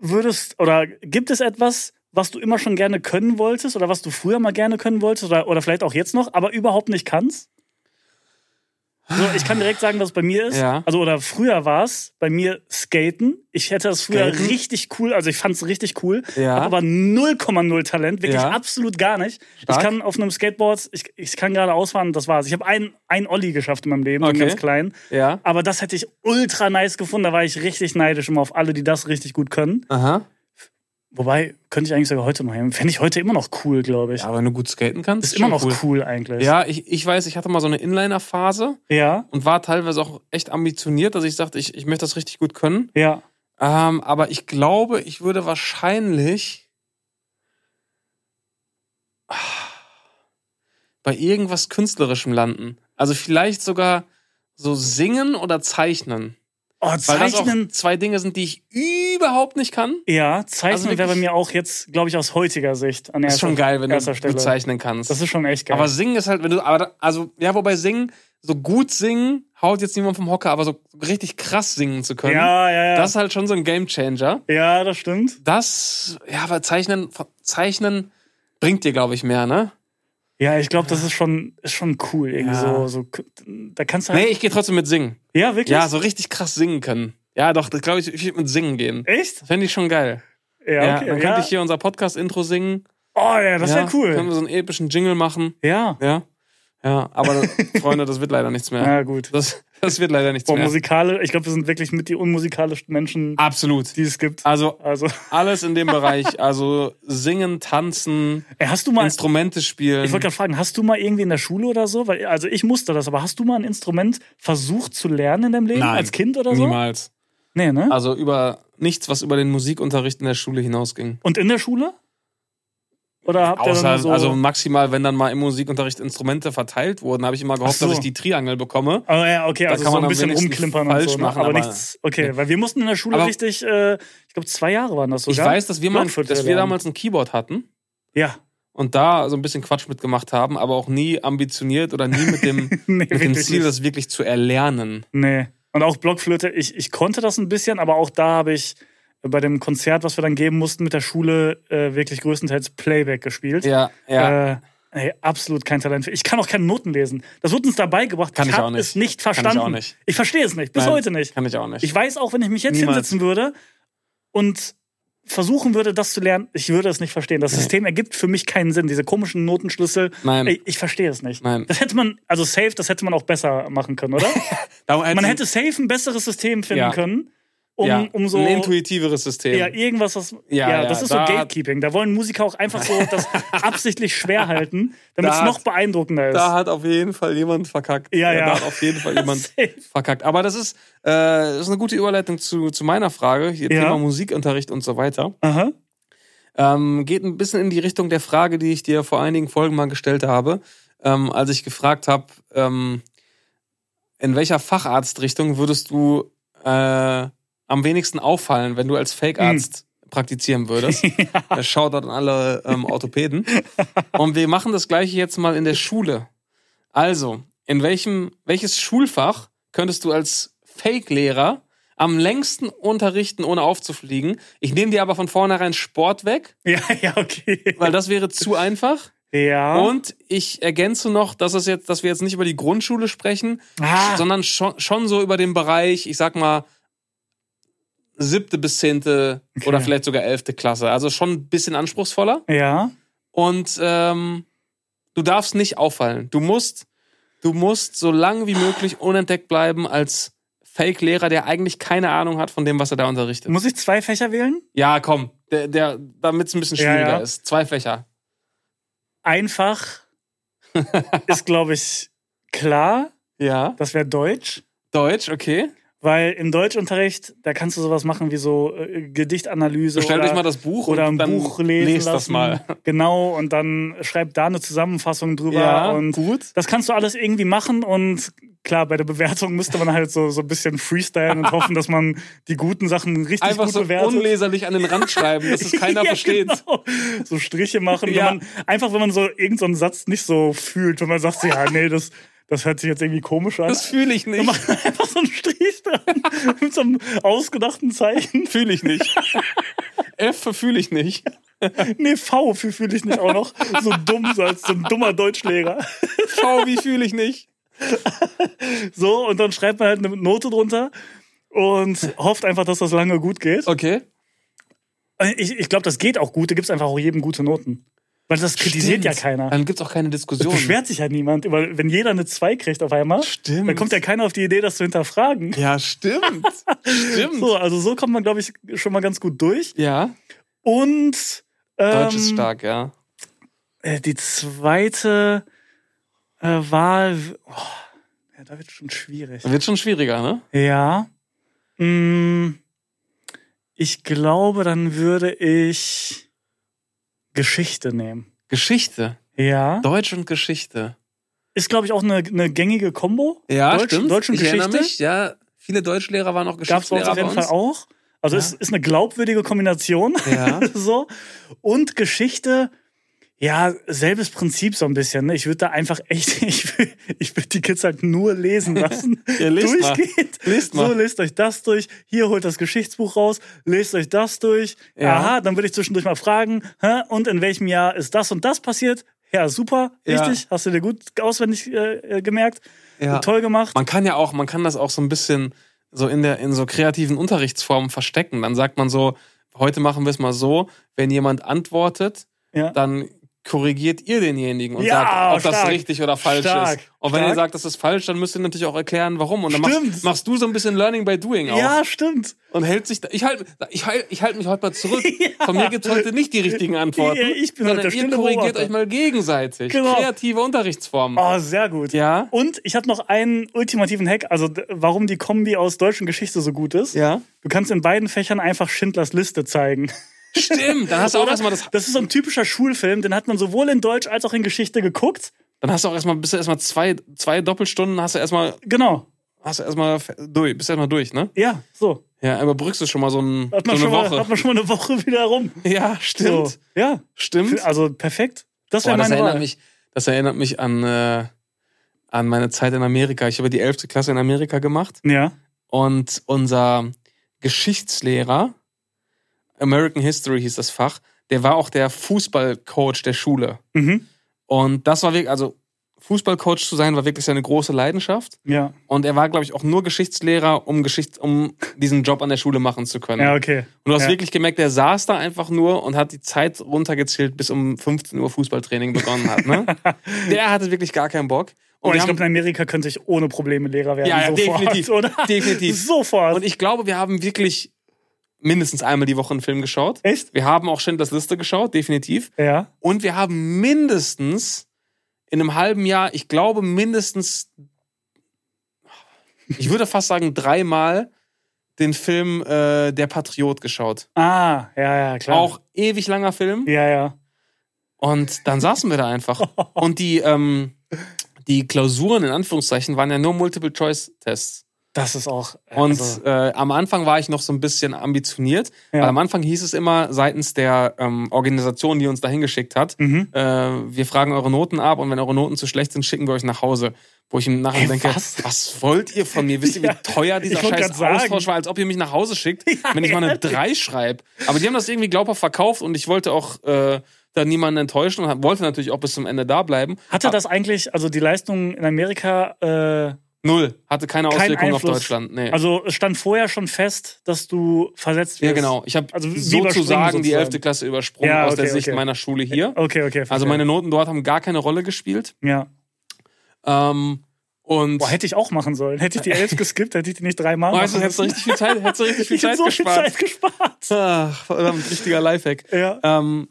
würdest, oder gibt es etwas, was du immer schon gerne können wolltest oder was du früher mal gerne können wolltest oder, oder vielleicht auch jetzt noch, aber überhaupt nicht kannst? So, ich kann direkt sagen, was bei mir ist. Ja. Also, oder früher war es bei mir Skaten. Ich hätte das früher Skaten? richtig cool, also ich fand es richtig cool. Ja. Aber 0,0 Talent, wirklich Ja. absolut gar nicht. Stark. Ich kann auf einem Skateboard, ich, ich kann gerade ausfahren, das war's. Ich habe ein, ein Olli geschafft in meinem Leben, Okay. ganz klein. Ja. Aber das hätte ich ultra nice gefunden. Da war ich richtig neidisch immer auf alle, die das richtig gut können. Aha. Wobei, könnte ich eigentlich sogar heute noch. Fände ich heute immer noch cool, glaube ich. Ja, aber wenn du gut skaten kannst, ist immer noch schon cool, eigentlich. Ja, ich, ich weiß, ich hatte mal so eine Inliner-Phase Ja, und war teilweise auch echt ambitioniert, dass ich sagte, ich, ich möchte das richtig gut können. ja. Ähm, aber ich glaube, ich würde wahrscheinlich ah, bei irgendwas Künstlerischem landen. Also vielleicht sogar so singen oder zeichnen. Oh, Zeichnen. zwei Dinge sind, die ich überhaupt nicht kann. Ja, Zeichnen Also wäre bei mir auch jetzt, glaube ich, aus heutiger Sicht an Das erster, ist schon geil, wenn du Stelle. zeichnen kannst. Das ist schon echt geil. aber singen ist halt, wenn du, aber da- also, ja, wobei singen, so gut singen, haut jetzt niemand vom Hocker, aber so richtig krass singen zu können, ja, ja, ja. das ist halt schon so ein Gamechanger. ja, das stimmt. Das, ja, aber Zeichnen, Zeichnen bringt dir, glaube ich, mehr, ne? Ja, ich glaube, das ist schon, ist schon cool. Irgendwie Ja. so, so, da kannst du halt. Nee, ich gehe trotzdem mit Singen. Ja, wirklich? Ja, so richtig krass singen können. Ja, doch, das glaube ich, ich würde mit Singen gehen. Echt? Fände ich schon geil. Ja, okay. dann könnte ich hier unser Podcast-Intro singen. Oh ja, das wäre Können cool. wir so einen epischen Jingle machen. Ja. Ja. Ja, aber (laughs) Freunde, das wird leider nichts mehr. Ja, gut. Das, das wird leider nichts Boah, mehr. musikalisch, ich glaube, wir sind wirklich mit die unmusikalischsten Menschen, Absolut. die es gibt. Also Also, alles in dem (laughs) Bereich. Also singen, tanzen, ey, hast du mal, Instrumente spielen. ich wollte gerade fragen, hast du mal irgendwie in der Schule oder so, weil, also ich musste das, aber hast du mal ein Instrument versucht zu lernen in deinem Leben Nein, als Kind oder so? Niemals. Nee, ne? Also über nichts, was über den Musikunterricht in der Schule hinausging. Und in der Schule? Oder habt ihr Außer, so, also maximal, wenn dann mal im Musikunterricht Instrumente verteilt wurden, habe ich immer gehofft, so. dass ich die Triangel bekomme. Oh, ja, okay, Da also kann so man ein bisschen rumklimpern und falsch so, ne? machen, aber, aber- nichts. Okay, weil wir mussten in der Schule Aber- richtig, äh, ich glaube, zwei Jahre waren das sogar. Ich weiß, dass wir, mal, dass wir damals ein Keyboard hatten Ja. und da so ein bisschen Quatsch mitgemacht haben, aber auch nie ambitioniert oder nie mit dem, (laughs) Nee, mit dem Ziel, nicht. das wirklich zu erlernen. Nee. Und auch Blockflöte, ich, ich konnte das ein bisschen, aber auch da habe ich bei dem Konzert, was wir dann geben mussten mit der Schule, äh, wirklich größtenteils Playback gespielt. Ja, ja. Äh, ey, absolut kein Talent. für. Ich kann auch keine Noten lesen. Das wurde uns dabei gebracht. Kann ich habe auch nicht. es nicht Kann ich verstanden. auch nicht. Ich verstehe es nicht. Bis Nein, heute nicht. Kann ich auch nicht. Ich weiß auch, wenn ich mich jetzt Niemals. hinsetzen würde und versuchen würde, das zu lernen, ich würde es nicht verstehen. Das. System ergibt für mich keinen Sinn. Diese komischen Notenschlüssel, Nein. ey, ich verstehe es nicht. Nein. Das hätte man, also safe, das hätte man auch besser machen können, oder? (laughs) Man hätte safe ein besseres System finden Ja. können, um, ja, um so. ein intuitiveres System. ja, irgendwas, was. Ja, Ja, ja, das ist da- so Gatekeeping. Da wollen Musiker auch einfach so (laughs) das absichtlich schwer halten, damit es noch beeindruckender ist. Da hat auf jeden Fall jemand verkackt. Ja, ja. Da hat auf jeden Fall (laughs) jemand verkackt. Aber das ist, äh, das ist eine gute Überleitung zu, zu meiner Frage. Hier. Thema Musikunterricht und so weiter. Aha. Ähm, geht ein bisschen in die Richtung der Frage, die ich dir vor einigen Folgen mal gestellt habe, ähm, als ich gefragt habe, ähm, in welcher Facharztrichtung würdest du äh, am wenigsten auffallen, wenn du als Fake-Arzt praktizieren würdest? (laughs) ja. Shoutout an alle ähm, Orthopäden. (laughs) Und wir machen das gleiche jetzt mal in der Schule. Also, in welchem, welches Schulfach könntest du als Fake-Lehrer am längsten unterrichten, ohne aufzufliegen? Ich nehme dir aber von vornherein Sport weg, (laughs) Ja, ja, okay. weil das wäre zu einfach. Ja. Und ich ergänze noch, dass, es jetzt, dass wir jetzt nicht über die Grundschule sprechen, Ah. sondern schon, schon so über den Bereich, ich sag mal, siebte bis zehnte Okay. oder vielleicht sogar elfte Klasse. Also schon ein bisschen anspruchsvoller. Ja. Und ähm, du darfst nicht auffallen. Du musst, du musst so lange wie möglich unentdeckt bleiben als Fake-Lehrer, der eigentlich keine Ahnung hat von dem, was er da unterrichtet. Muss ich zwei Fächer wählen? Ja, komm, der, der, damit es ein bisschen Ja, schwieriger ja. ist. Zwei Fächer. Einfach (laughs) ist, glaube ich, klar. Ja. Das wäre Deutsch. Deutsch, okay. Weil im Deutschunterricht, da kannst du sowas machen wie so äh, Gedichtanalyse. Bestellt oder, euch mal das Buch oder ein Buch lesen lest lassen. das mal. Genau, und dann schreibt da eine Zusammenfassung drüber. Ja, und gut. Das kannst du alles irgendwie machen und klar, bei der Bewertung müsste man halt so, so ein bisschen freestylen und hoffen, dass man die guten Sachen richtig Einfach gut so bewertet. unleserlich an den Rand schreiben, dass es (laughs) keiner Ja, versteht. Genau. So Striche machen. Ja. Wenn man, einfach, wenn man so irgendeinen so Satz nicht so fühlt, wenn man sagt, ja, nee, das, das hört sich jetzt irgendwie komisch an. Das fühle ich nicht. macht (laughs) man einfach so einen Strich dran (laughs) mit so einem ausgedachten Zeichen. Fühle ich nicht. F fühle ich nicht. Nee, V für fühle ich nicht auch noch. So dumm, so als so ein dummer Deutschlehrer. V wie fühle ich nicht. (laughs) So, und dann schreibt man halt eine Note drunter und hofft einfach, dass das lange gut geht. Okay. Ich, ich glaube, das geht auch gut. Da gibt es einfach auch jedem gute Noten. Weil das kritisiert Stimmt. ja keiner. Dann gibt es auch keine Diskussion. beschwert sich halt niemand. Weil wenn jeder eine 2 kriegt auf einmal, Stimmt. dann kommt ja keiner auf die Idee, das zu hinterfragen. Ja, stimmt. (laughs) Stimmt. So, also so kommt man, glaube ich, schon mal ganz gut durch. Ja. Und ähm, Deutsch ist stark, ja. äh, die zweite äh, Wahl, oh, ja, da wird schon schwierig. Wird schon schwieriger, ne? Ja. Mm, ich glaube, dann würde ich Geschichte nehmen. Geschichte. Ja. Deutsch und Geschichte. Ist, glaube ich, auch eine, eine gängige Kombo. Ja, Deutsch, stimmt. Deutsch und ich Geschichte. erinnere mich, ja. Viele Deutschlehrer waren auch Gab es Geschichtslehrer auf jeden Fall auch. Also Ja. es ist eine glaubwürdige Kombination. Ja. (laughs) so. Und Geschichte, ja, selbes Prinzip so ein bisschen. Ne? Ich würde da einfach echt, (laughs) ich, will- ich würde die Kids halt nur lesen lassen. (laughs) Ja, lest mal. Durchgeht. Lest mal. So, lest euch das durch. Hier holt das Geschichtsbuch raus. Lest euch das durch. Ja. Aha, dann würde ich zwischendurch mal fragen, hä? und in welchem Jahr ist das und das passiert? Ja, super, Ja. richtig. Hast du dir gut auswendig äh, äh, gemerkt. Ja. Toll gemacht. Man kann ja auch, man kann das auch so ein bisschen so in der, in so kreativen Unterrichtsformen verstecken. Dann sagt man so, heute machen wir es mal so, wenn jemand antwortet, ja. dann korrigiert ihr denjenigen und Ja, sagt, ob das stark. richtig oder falsch Stark. ist. Und wenn ihr sagt, das ist falsch, dann müsst ihr natürlich auch erklären, warum. Und dann machst, machst du so ein bisschen Learning by Doing auch. ja, stimmt. Und hält sich da, ich halte ich halt, ich halt mich heute mal zurück. (laughs) Von mir gibt heute nicht die richtigen Antworten. Ja, ich bin sondern der ihr korrigiert Beobachter. euch mal gegenseitig. Genau. Kreative Unterrichtsformen. Oh, sehr gut. Ja. Und ich habe noch einen ultimativen Hack, also warum die Kombi aus Deutsch und Geschichte so gut ist. Ja. Du kannst in beiden Fächern einfach Schindlers Liste zeigen. Stimmt, dann hast du auch erstmal das, Das ist so ein typischer Schulfilm, den hat man sowohl in Deutsch als auch in Geschichte geguckt. dann hast du auch erstmal, bist du erstmal zwei, zwei Doppelstunden, hast du erstmal, Genau. hast du erstmal durch, bist erstmal durch, ne? Ja, so. Ja, überbrückst du schon mal so, ein, Hat so man, eine schon mal, Woche. hat man schon mal eine Woche wieder rum. ja, stimmt. So. Ja, Stimmt. also perfekt. Das wäre das meine erinnert Wahl. mich, das erinnert mich an, äh, an meine Zeit in Amerika. Ich habe die 11. Klasse in Amerika gemacht Ja. und unser Geschichtslehrer, American History hieß das Fach, der war auch der Fußballcoach der Schule. Mhm. Und das war wirklich, also Fußballcoach zu sein, war wirklich seine große Leidenschaft. Ja. Und er war, glaube ich, auch nur Geschichtslehrer, um, Geschichts um diesen Job an der Schule machen zu können. Ja, okay. Und du hast ja. wirklich gemerkt, der saß da einfach nur und hat die Zeit runtergezählt, bis um 15 Uhr Fußballtraining begonnen hat. Ne? (laughs) der hatte wirklich gar keinen Bock. Und wir ich glaube, in Amerika könnte ich ohne Probleme Lehrer werden. Ja, ja, sofort, definitiv. (laughs) Oder? Definitiv. Sofort. Und ich glaube, wir haben wirklich mindestens einmal die Woche einen Film geschaut. Echt? Wir haben auch Schindlers Liste geschaut, definitiv. Ja. Und wir haben mindestens in einem halben Jahr, ich glaube mindestens, ich würde fast sagen dreimal den Film äh, Der Patriot geschaut. Ah, ja, ja, klar. Auch ewig langer Film. Ja, ja. Und dann saßen wir da einfach. (laughs) Und die, ähm, die Klausuren in Anführungszeichen waren ja nur Multiple-Choice-Tests. Das ist auch. Und also, äh, am Anfang war ich noch so ein bisschen ambitioniert, Ja. weil am Anfang hieß es immer seitens der ähm, Organisation, die uns dahin geschickt hat, Mhm. äh, wir fragen eure Noten ab und wenn eure Noten zu schlecht sind, schicken wir euch nach Hause. Wo ich im Nachhinein denke, was? was? wollt ihr von mir? Wisst ihr, wie (laughs) Ja, teuer dieser scheiß. Austausch war, als ob ihr mich nach Hause schickt, (laughs) wenn ich mal eine ehrlich. 3 schreibe. Aber die haben das irgendwie glaubhaft verkauft und ich wollte auch äh, da niemanden enttäuschen und wollte natürlich auch bis zum Ende da bleiben. Hatte das eigentlich, also die Leistung in Amerika, äh, Null. Hatte keine keinen Auswirkungen auf Einfluss? Deutschland. Nee. Also es stand vorher schon fest, dass du versetzt wirst. ja, genau. Ich habe Also sozusagen die sozusagen. 11. Klasse übersprungen Ja, aus der okay, Sicht okay. meiner Schule hier. Okay, okay. Also verstehe. meine Noten dort haben gar keine Rolle gespielt. Ja. Ähm, und Boah, hätte ich auch machen sollen. Hätte ich die elf (laughs) geskippt, hätte ich die nicht dreimal machen weißt du, hättest du müssen. richtig viel Zeit, hättest du richtig (laughs) viel Zeit so viel gespart. Zeit gespart. Ach, verdammt, richtiger Lifehack. Ja. Ähm,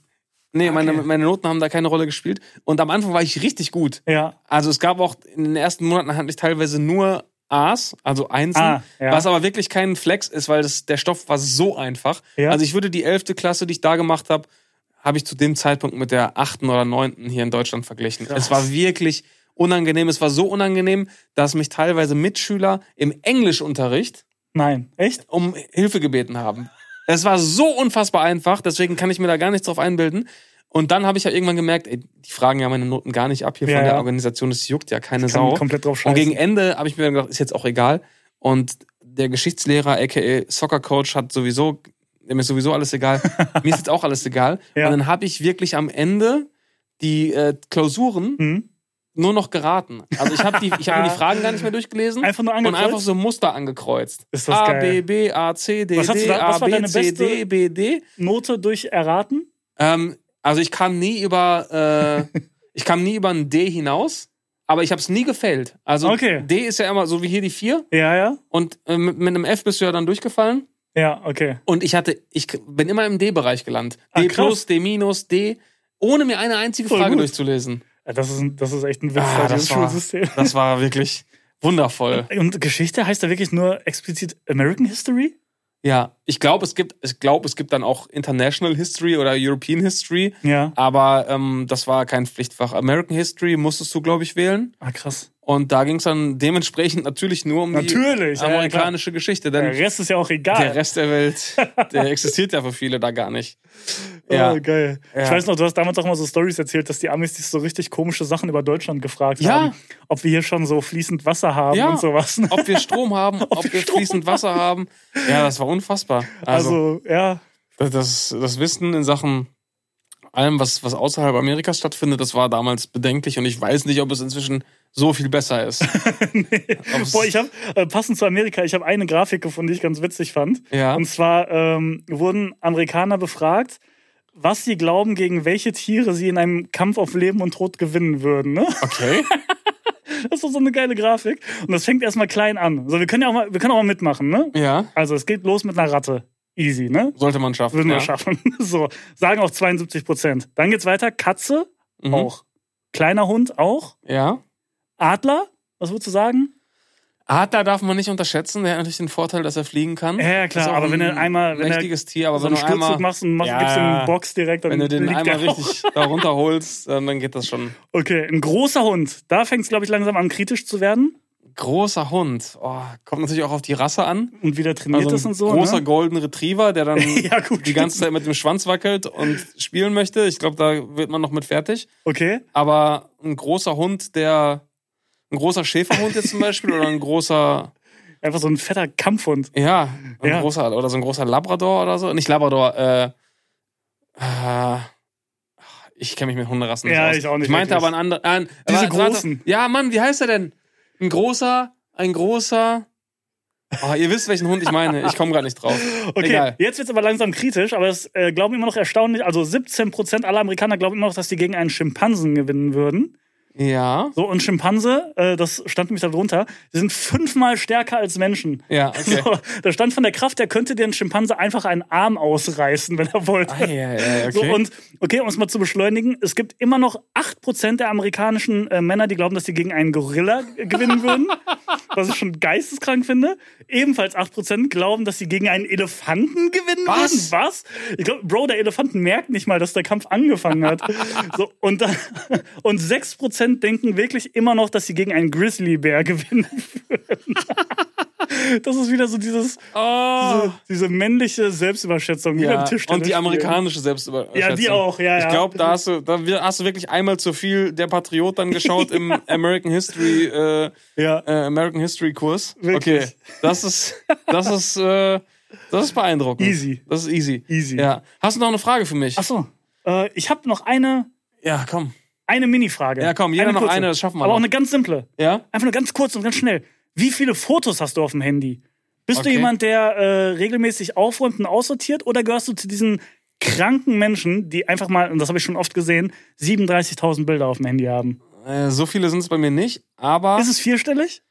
nee, meine, Okay. meine Noten haben da keine Rolle gespielt. Und am Anfang war ich richtig gut. Ja. Also es gab auch in den ersten Monaten hatte ich teilweise nur A's, also Einsen, Ah, ja. was aber wirklich kein Flex ist, weil das, der Stoff war so einfach. Ja. Also ich würde die elfte Klasse, die ich da gemacht habe, habe ich zu dem Zeitpunkt mit der achten oder neunten hier in Deutschland verglichen. Krass. Es war wirklich unangenehm. Es war so unangenehm, dass mich teilweise Mitschüler im Englischunterricht Nein, echt? um Hilfe gebeten haben. Es war so unfassbar einfach, deswegen kann ich mir da gar nichts drauf einbilden. Und dann habe ich ja irgendwann gemerkt, ey, die fragen ja meine Noten gar nicht ab hier Ja, von der ja. Organisation, das juckt ja keine Kann Sau. komplett drauf Und gegen Ende habe ich mir dann gedacht, ist jetzt auch egal. Und der Geschichtslehrer, aka Soccer Coach, hat sowieso, dem ist sowieso alles egal. (laughs) Mir ist jetzt auch alles egal. Ja. Und dann habe ich wirklich am Ende die äh, Klausuren Hm? Nur noch geraten. Also ich habe die, ich habe die (laughs) Fragen gar nicht mehr durchgelesen Einfach nur und angekreuzt? einfach so Muster angekreuzt. Ist das A, geil. B, B, A, C, D, Was D, da- A, B, C, D, B, D. Note durch erraten? Ähm, also ich kam nie über, äh, (laughs) ich kam nie über ein D hinaus, aber ich habe es nie gefailt. Also Okay. D ist ja immer so wie hier die 4 Ja, ja. und äh, mit, mit einem F bist du ja dann durchgefallen. Ja, okay. Und ich hatte, ich bin immer im D-Bereich gelandet. D Ah, krass. plus, D minus, D, ohne mir eine einzige Voll Frage gut. durchzulesen. Ja, Das ist, ein- das ist echt ein Witz, Ah, da, das war- Schulsystem. Das war wirklich wundervoll. Und Geschichte heißt da wirklich nur explizit American History? Ja, ich glaube, es gibt, ich glaube, es gibt dann auch International History oder European History, Ja. aber ähm, das war kein Pflichtfach. American History musstest du, glaube ich, wählen. Ah, krass. Und da ging es dann dementsprechend natürlich nur um Natürlich, die ja, ja, amerikanische Geschichte, Der Rest ist ja auch egal. der Rest der Welt, der existiert ja für viele da gar nicht. Oh, Ja. geil. Ja. Ich weiß noch, du hast damals auch mal so Stories erzählt, dass die Amis dich so richtig komische Sachen über Deutschland gefragt Ja. haben. Ob wir hier schon so fließend Wasser haben Ja. und sowas. Ob wir Strom haben, (laughs) ob, wir wir Strom fließend Wasser haben. Ja, das war unfassbar. Also, Also, ja. das, das, das Wissen in Sachen allem, was, was außerhalb Amerikas stattfindet, das war damals bedenklich und ich weiß nicht, ob es inzwischen so viel besser ist. (laughs) Ob's- Boah, ich habe, äh, passend zu Amerika, ich habe eine Grafik gefunden, die ich ganz witzig fand. Ja. Und zwar ähm, wurden Amerikaner befragt, was sie glauben, gegen welche Tiere sie in einem Kampf auf Leben und Tod gewinnen würden. Ne? Okay. (laughs) Das ist doch so eine geile Grafik. Und das fängt erstmal klein an. So, wir können ja auch mal, wir können auch mal mitmachen, ne? Ja, Also es geht los mit einer Ratte. Easy, ne? sollte man schaffen. Würden wir ja. schaffen. (laughs) So, sagen auch 72 Prozent. Dann geht's weiter. Katze Mhm. auch. Kleiner Hund auch. Ja. Adler, was würdest du sagen? Adler darf man nicht unterschätzen. Der hat natürlich den Vorteil, dass er fliegen kann. Ja, klar, aber wenn ein du einmal- wenn er mächtiges Tier, aber so wenn einen du einmal, Sturzflug machst und machst, Ja, gibst eine Box direkt, dann wenn du den liegt einmal der richtig da runterholst, dann, dann geht das schon. Okay, ein großer Hund. Da fängt es, glaube ich, langsam an, kritisch zu werden. Großer Hund. Oh, kommt natürlich auch auf die Rasse an. Und wieder trainiert Also ist ein und so. großer ne? Golden Retriever, der dann (laughs) Ja, die ganze Zeit mit dem Schwanz wackelt und spielen möchte. Ich glaube, da wird man noch mit fertig. Okay. Aber ein großer Hund, der ein großer Schäferhund jetzt zum Beispiel oder ein großer, (laughs) Einfach so ein fetter Kampfhund. ja, ein Ja. großer oder so ein großer Labrador oder so. Nicht Labrador, äh, äh ich kenne mich mit Hunderassen nicht Ja, aus. ich auch nicht Ich meinte aber einen anderen. Äh, Diese warte, warte. großen. Ja, Mann, wie heißt er denn? Ein großer, ein großer. Oh, ihr wisst, welchen Hund ich meine. Ich komme gerade nicht drauf. (laughs) Okay, Egal. jetzt wird es aber langsam kritisch, aber es äh, glauben immer noch erstaunlich, also 17% aller Amerikaner glauben immer noch, dass sie gegen einen Schimpansen gewinnen würden. Ja. So, und Schimpanse, äh, das stand nämlich da drunter, die sind fünfmal stärker als Menschen. Ja, (laughs) okay. So, da stand von der Kraft, der könnte den Schimpanse einfach einen Arm ausreißen, wenn er wollte. Ah, ja, ja, okay. So, und okay, um es mal zu beschleunigen, es gibt immer noch 8% der amerikanischen äh, Männer, die glauben, dass sie gegen einen Gorilla gewinnen würden. (laughs) was ich schon geisteskrank finde. Ebenfalls 8% glauben, dass sie gegen einen Elefanten gewinnen Was? würden. Was? Ich glaube, Bro, der Elefant merkt nicht mal, dass der Kampf angefangen hat. (laughs) so, und, dann, (laughs) und 6% denken wirklich immer noch, dass sie gegen einen Grizzlybär (laughs) gewinnen würden. Das ist wieder so dieses, oh. diese, diese männliche Selbstüberschätzung. Ja, beim Tischtennis und die amerikanische Selbstüberschätzung. Ja, die auch, ja, Ich ja. glaube, da hast du, da hast du wirklich einmal zu viel der Patriot dann geschaut im (laughs) American History, äh, Ja. äh, American History Kurs. Wirklich. Okay, das ist, das ist, äh, das ist beeindruckend. Easy. Das ist easy. Easy. Ja. Hast du noch eine Frage für mich? Achso, äh, ich habe noch eine, Ja, komm. eine Mini-Frage. Ja, komm, jeder noch kurze. eine, das schaffen wir Aber auch noch. eine ganz simple. Ja? Einfach nur ganz kurz und ganz schnell. Wie viele Fotos hast du auf dem Handy? Bist Okay. du jemand, der äh, regelmäßig aufräumt und aussortiert oder gehörst du zu diesen kranken Menschen, die einfach mal, und das habe ich schon oft gesehen, 37.000 Bilder auf dem Handy haben? Äh, so viele sind es bei mir nicht, aber Ist es vierstellig?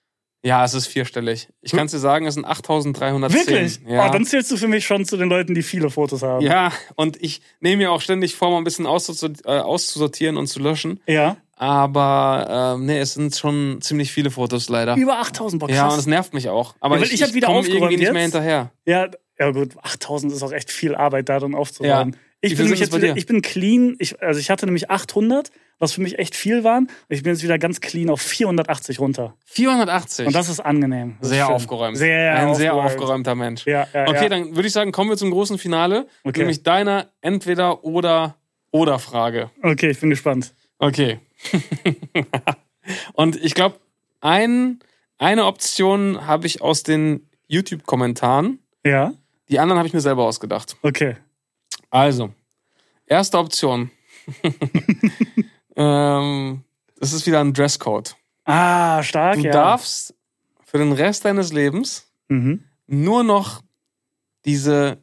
Ja, es ist vierstellig. Ich kann es dir sagen, es sind 8310. Wirklich? Ja. Oh, dann zählst du für mich schon zu den Leuten, die viele Fotos haben. ja, und ich nehme mir auch ständig vor, mal ein bisschen äh, auszusortieren und zu löschen. Ja. Aber ähm, nee, es sind schon ziemlich viele Fotos leider. Über 8000, boah, krass. Ja, und es nervt mich auch. Aber Ja, ich, ich hab wieder komm aufgeräumt irgendwie nicht mehr jetzt. hinterher. Ja, ja gut, 8000 ist auch echt viel Arbeit, da dann aufzuräumen. Ja. Ich bin jetzt wieder, ich bin clean. Ich, also ich hatte nämlich 800, was für mich echt viel waren. Ich bin jetzt wieder ganz clean auf 480 runter. 480. Und das ist angenehm. Das ist sehr schön. aufgeräumt. Sehr Ein sehr aufgeräumt. aufgeräumter Mensch. Ja, ja, Okay, ja. dann würde ich sagen, kommen wir zum großen Finale. Okay. Nämlich deiner entweder oder oder Frage. Okay, ich bin gespannt. Okay. (laughs) Und ich glaube, ein, eine Option habe ich aus den YouTube-Kommentaren. Ja, Die anderen habe ich mir selber ausgedacht. okay. Also, erste Option. (laughs) ähm, das ist wieder ein Dresscode. Ah, stark, Du ja. darfst für den Rest deines Lebens Mhm. nur noch diese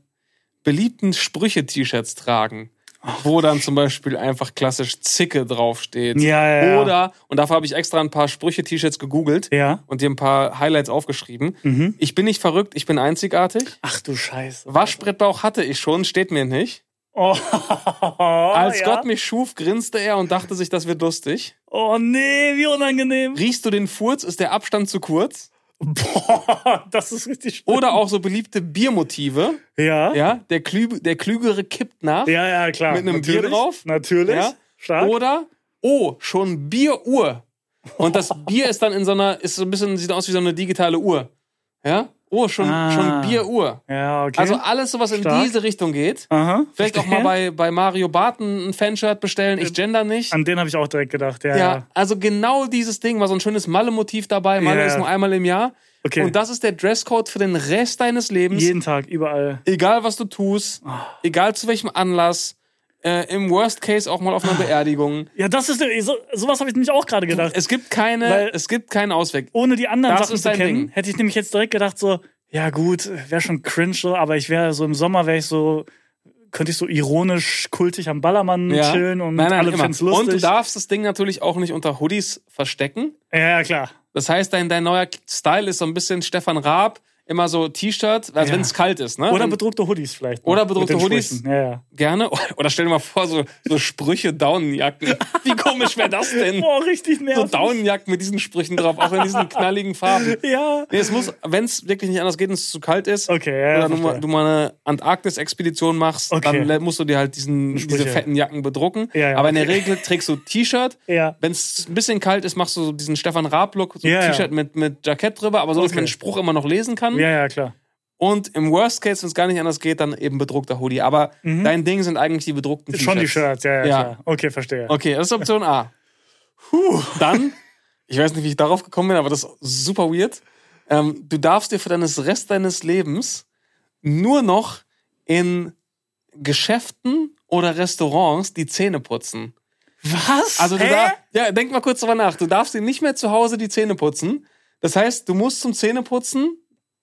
beliebten Sprüche-T-Shirts tragen, wo dann zum Beispiel einfach klassisch Zicke draufsteht. Ja, ja, ja. Oder, und dafür habe ich extra ein paar Sprüche-T-Shirts gegoogelt Ja. und dir ein paar Highlights aufgeschrieben. Mhm. Ich bin nicht verrückt, ich bin einzigartig. Ach du Scheiße. Waschbrettbauch hatte ich schon, steht mir nicht. Oh, (laughs) Als ja? Gott mich schuf, grinste er und dachte sich, das wird lustig. Oh nee, wie unangenehm. Riechst du den Furz, ist der Abstand zu kurz. Boah, das ist richtig schlimm. Oder auch so beliebte Biermotive. Ja. Ja, der, Klü der Klügere kippt nach. Ja, ja, klar. Mit einem Natürlich. Bier drauf? Natürlich. Ja. Stark. Oder, oh, schon Bieruhr. Und das (laughs) Bier ist dann in so einer, ist so ein bisschen, sieht aus wie so eine digitale Uhr. Ja? Oh, schon, Ah. schon Bieruhr. Ja, okay. Also alles, so was in Stark. diese Richtung geht. Aha. Vielleicht auch mal bei, bei Mario Barton ein Fanshirt bestellen. Ich gender nicht. An den habe ich auch direkt gedacht, ja. Ja, ja. also genau dieses Ding war so ein schönes Malle-Motiv dabei. Malle Ja. ist nur einmal im Jahr. Okay. Und das ist der Dresscode für den Rest deines Lebens. Jeden Tag, überall. egal was du tust, Ah. egal zu welchem Anlass, äh, im Worst Case auch mal auf einer Beerdigung. Ja, das ist so, sowas habe ich nämlich auch gerade gedacht. Es gibt keine, Weil- es gibt keinen Ausweg. Ohne die anderen Das Sachen ist zu kennen, Ding. hätte ich nämlich jetzt direkt gedacht so, ja gut, wäre schon cringe so, aber ich wäre so im Sommer wäre ich so könnte ich so ironisch kultig am Ballermann Ja. chillen und nein, nein, alle finden's lustig. Und du darfst das Ding natürlich auch nicht unter Hoodies verstecken. ja, klar. Das heißt, dein, dein neuer Style ist so ein bisschen Stefan Raab, immer so T-Shirt, also Ja. wenn es kalt ist, ne? Oder bedruckte Hoodies vielleicht. Oder bedruckte Hoodies. Ja, ja. Gerne. (laughs) Oder stell dir mal vor, so, so Sprüche Daunenjacken. Wie komisch wäre das denn? (laughs) Boah, richtig So nervig. Daunenjacken mit diesen Sprüchen drauf, auch in diesen (laughs) knalligen Farben. ja. Nee, es muss, wenn es wirklich nicht anders geht und es zu kalt ist, Okay, ja, oder du, mal- du mal eine Antarktis-Expedition machst, Okay. dann musst du dir halt diesen, diese fetten Jacken bedrucken. Ja, ja, Aber in der. Regel trägst du T-Shirt. Ja. Wenn es ein bisschen kalt ist, machst du so diesen Stefan Raab-Look, so Ja, ja. T-Shirt mit, mit Jackett drüber, aber so, dass Okay. man den Spruch immer noch lesen kann. Ja, ja, klar. Und im Worst Case, wenn es gar nicht anders geht, dann eben bedruckter Hoodie. Aber dein Ding sind eigentlich die bedruckten T-Shirts. Mhm. Schon die Shirts, ja, ja, Ja. klar. Okay, verstehe. Okay, das ist Option A. Puh. Dann, ich weiß nicht, wie ich darauf gekommen bin, aber das ist super weird. Ähm, du darfst dir für deines Rest deines Lebens nur noch in Geschäften oder Restaurants die Zähne putzen. Was? Also du Hä? darfst, ja, denk mal kurz drüber nach. Du darfst dir nicht mehr zu Hause die Zähne putzen. Das heißt, du musst zum Zähneputzen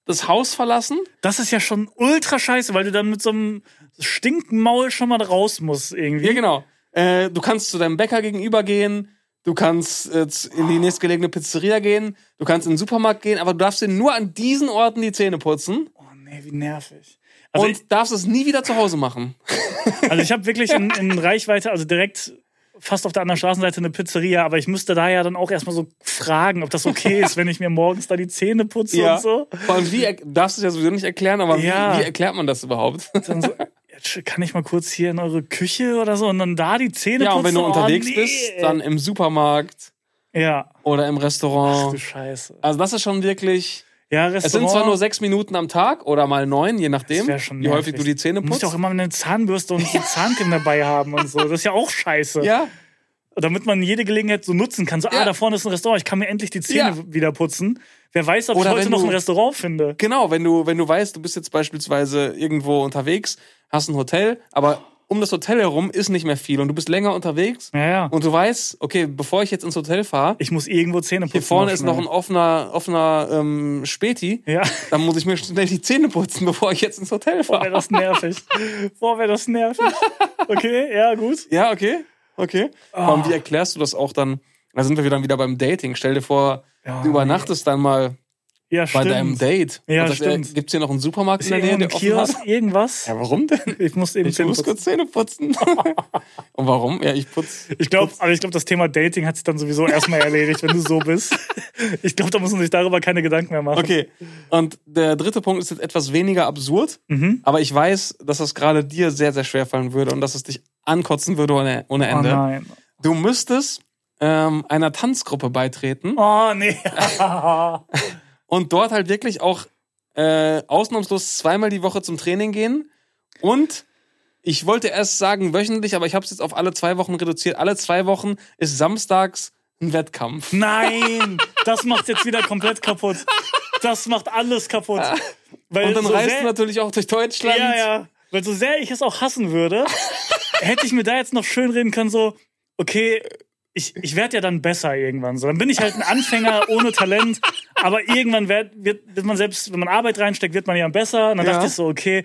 das Haus verlassen. Das ist ja schon ultra scheiße, weil du dann mit so einem Stinkenmaul schon mal raus musst irgendwie. Ja, genau. Äh, du kannst zu deinem Bäcker gegenüber gehen. Du kannst äh, in die nächstgelegene Pizzeria gehen. Du kannst in den Supermarkt gehen. Aber du darfst dir nur an diesen Orten die Zähne putzen. Oh nee, wie nervig. Also, und darfst es nie wieder zu Hause machen. ich, also ich habe wirklich in, in Reichweite, also direkt fast auf der anderen Straßenseite eine Pizzeria, aber ich müsste da ja dann auch erstmal so fragen, ob das okay ist, wenn ich mir morgens da die Zähne putze und so. Vor allem, wie darfst du es ja sowieso nicht erklären, aber Ja. wie, wie erklärt man das überhaupt? Dann so, jetzt kann ich mal kurz hier in eure Küche oder so und dann da die Zähne ja, putzen. und wenn du Oh, unterwegs nee. bist, dann im Supermarkt Ja. oder im Ach du Restaurant. Scheiße. Also das ist schon wirklich. Ja, Es Restaurant. sind zwar nur sechs Minuten am Tag oder mal neun, je nachdem, wie häufig du die Zähne Du musst putzt. ja auch immer eine Zahnbürste und die (laughs) Zahncreme dabei haben und so. Das ist ja auch scheiße. ja, Damit man jede Gelegenheit so nutzen kann. So, Ja. ah, da vorne ist ein Restaurant, ich kann mir endlich die Zähne Ja. wieder putzen. Wer weiß, ob Oder ich heute noch du- ein Restaurant finde. Genau, wenn du, wenn du weißt, du bist jetzt beispielsweise irgendwo unterwegs, hast ein Hotel, aber um das Hotel herum ist nicht mehr viel und du bist länger unterwegs Ja, ja. und du weißt, okay, bevor ich jetzt ins Hotel fahre, Ich muss irgendwo Zähne putzen. hier vorne ist noch ein offener, offener ähm, Späti, Ja. dann muss ich mir schnell die Zähne putzen, bevor ich jetzt ins Hotel Boah, wäre fahre. das nervig. Boah, wäre das nervig. Okay, ja, gut. Ja, okay, okay. Ah. Aber wie erklärst du das auch dann? Da sind wir dann wieder beim Dating. Stell dir vor, Ja, du übernachtest dann mal Ja, bei stimmt. deinem Date. Ja, sagt stimmt. Gibt's hier noch einen Supermarkt Ist in der Nähe, der ein offen Kiosk, hat? irgendwas? Ja, warum denn? Ich muss eben Ich Zähne muss putzen. kurz Zähne putzen. (laughs) Und warum? Ja, ich putz. Ich glaube, aber ich glaube, das Thema Dating hat sich dann sowieso erstmal erledigt, wenn du so bist. Ich glaube, da muss man sich darüber keine Gedanken mehr machen. Okay. Und der dritte Punkt ist jetzt etwas weniger absurd, Mhm. aber ich weiß, dass das gerade dir sehr, sehr schwer fallen würde und dass es dich ankotzen würde ohne, ohne Oh Ende. nein. du müsstest ähm, einer Tanzgruppe beitreten Oh nee. (laughs) (laughs) und dort halt wirklich auch äh, ausnahmslos zweimal die Woche zum Training gehen. Und ich wollte erst sagen wöchentlich, aber ich habe es jetzt auf alle zwei Wochen reduziert. Alle zwei Wochen ist samstags ein Wettkampf. Nein, das macht jetzt wieder komplett kaputt. Das macht alles kaputt. Weil Und dann so reist du natürlich auch durch Deutschland. Ja, ja. Weil so sehr ich es auch hassen würde, hätte ich mir da jetzt noch schön reden können, so, okay, ich, ich werde ja dann besser irgendwann. So, dann bin ich halt ein Anfänger ohne Talent, aber irgendwann wird, wird, wird man selbst, wenn man Arbeit reinsteckt, wird man ja besser. Und dann Ja. dachte ich so, okay,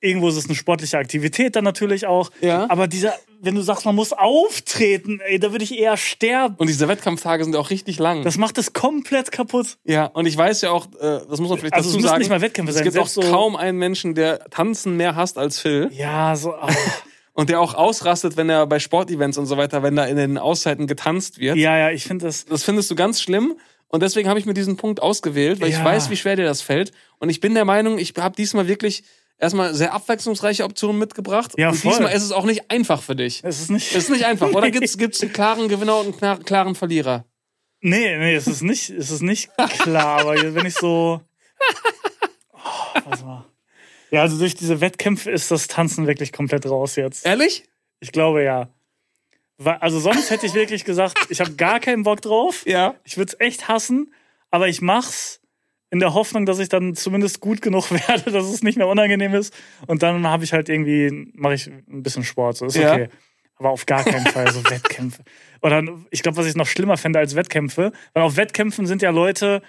irgendwo ist es eine sportliche Aktivität dann natürlich auch. Ja. Aber dieser, wenn du sagst, man muss auftreten, ey, da würde ich eher sterben. Und diese Wettkampftage sind auch richtig lang. Das macht es komplett kaputt. ja, und ich weiß ja auch, äh, das muss man vielleicht Also es dazu müssen sagen. nicht mal Wettkämpfe es sein, gibt auch so- kaum einen Menschen, der Tanzen mehr hasst als Phil. Ja, so. Und der auch ausrastet, wenn er bei Sportevents und so weiter, wenn da in den Auszeiten getanzt wird. ja, ja, ich finde das. Das findest du ganz schlimm. Und deswegen habe ich mir diesen Punkt ausgewählt, weil ich Ja. weiß, wie schwer dir das fällt. Und ich bin der Meinung, ich habe diesmal wirklich erstmal sehr abwechslungsreiche Optionen mitgebracht. Ja, und voll. diesmal ist es auch nicht einfach für dich. Es ist nicht. Es ist nicht einfach. Oder (laughs) gibt's gibt's einen klaren Gewinner und einen klar- klaren Verlierer? Nee, nee, es ist nicht, es ist nicht klar, aber wenn ich so. (laughs) Oh, warte mal. Ja, also durch diese Wettkämpfe ist das Tanzen wirklich komplett raus jetzt. Ehrlich? Ich glaube ja. Also sonst hätte ich wirklich gesagt, ich habe gar keinen Bock drauf. Ja. Ich würde es echt hassen, aber ich mach's in der Hoffnung, dass ich dann zumindest gut genug (laughs) werde, dass es nicht mehr unangenehm ist. Und dann habe ich halt irgendwie, mache ich ein bisschen Sport. So ist Ja. okay. Aber auf gar keinen Fall so (laughs) Wettkämpfe. Oder ich glaube, was ich noch schlimmer fände als Wettkämpfe, weil auf Wettkämpfen sind ja Leute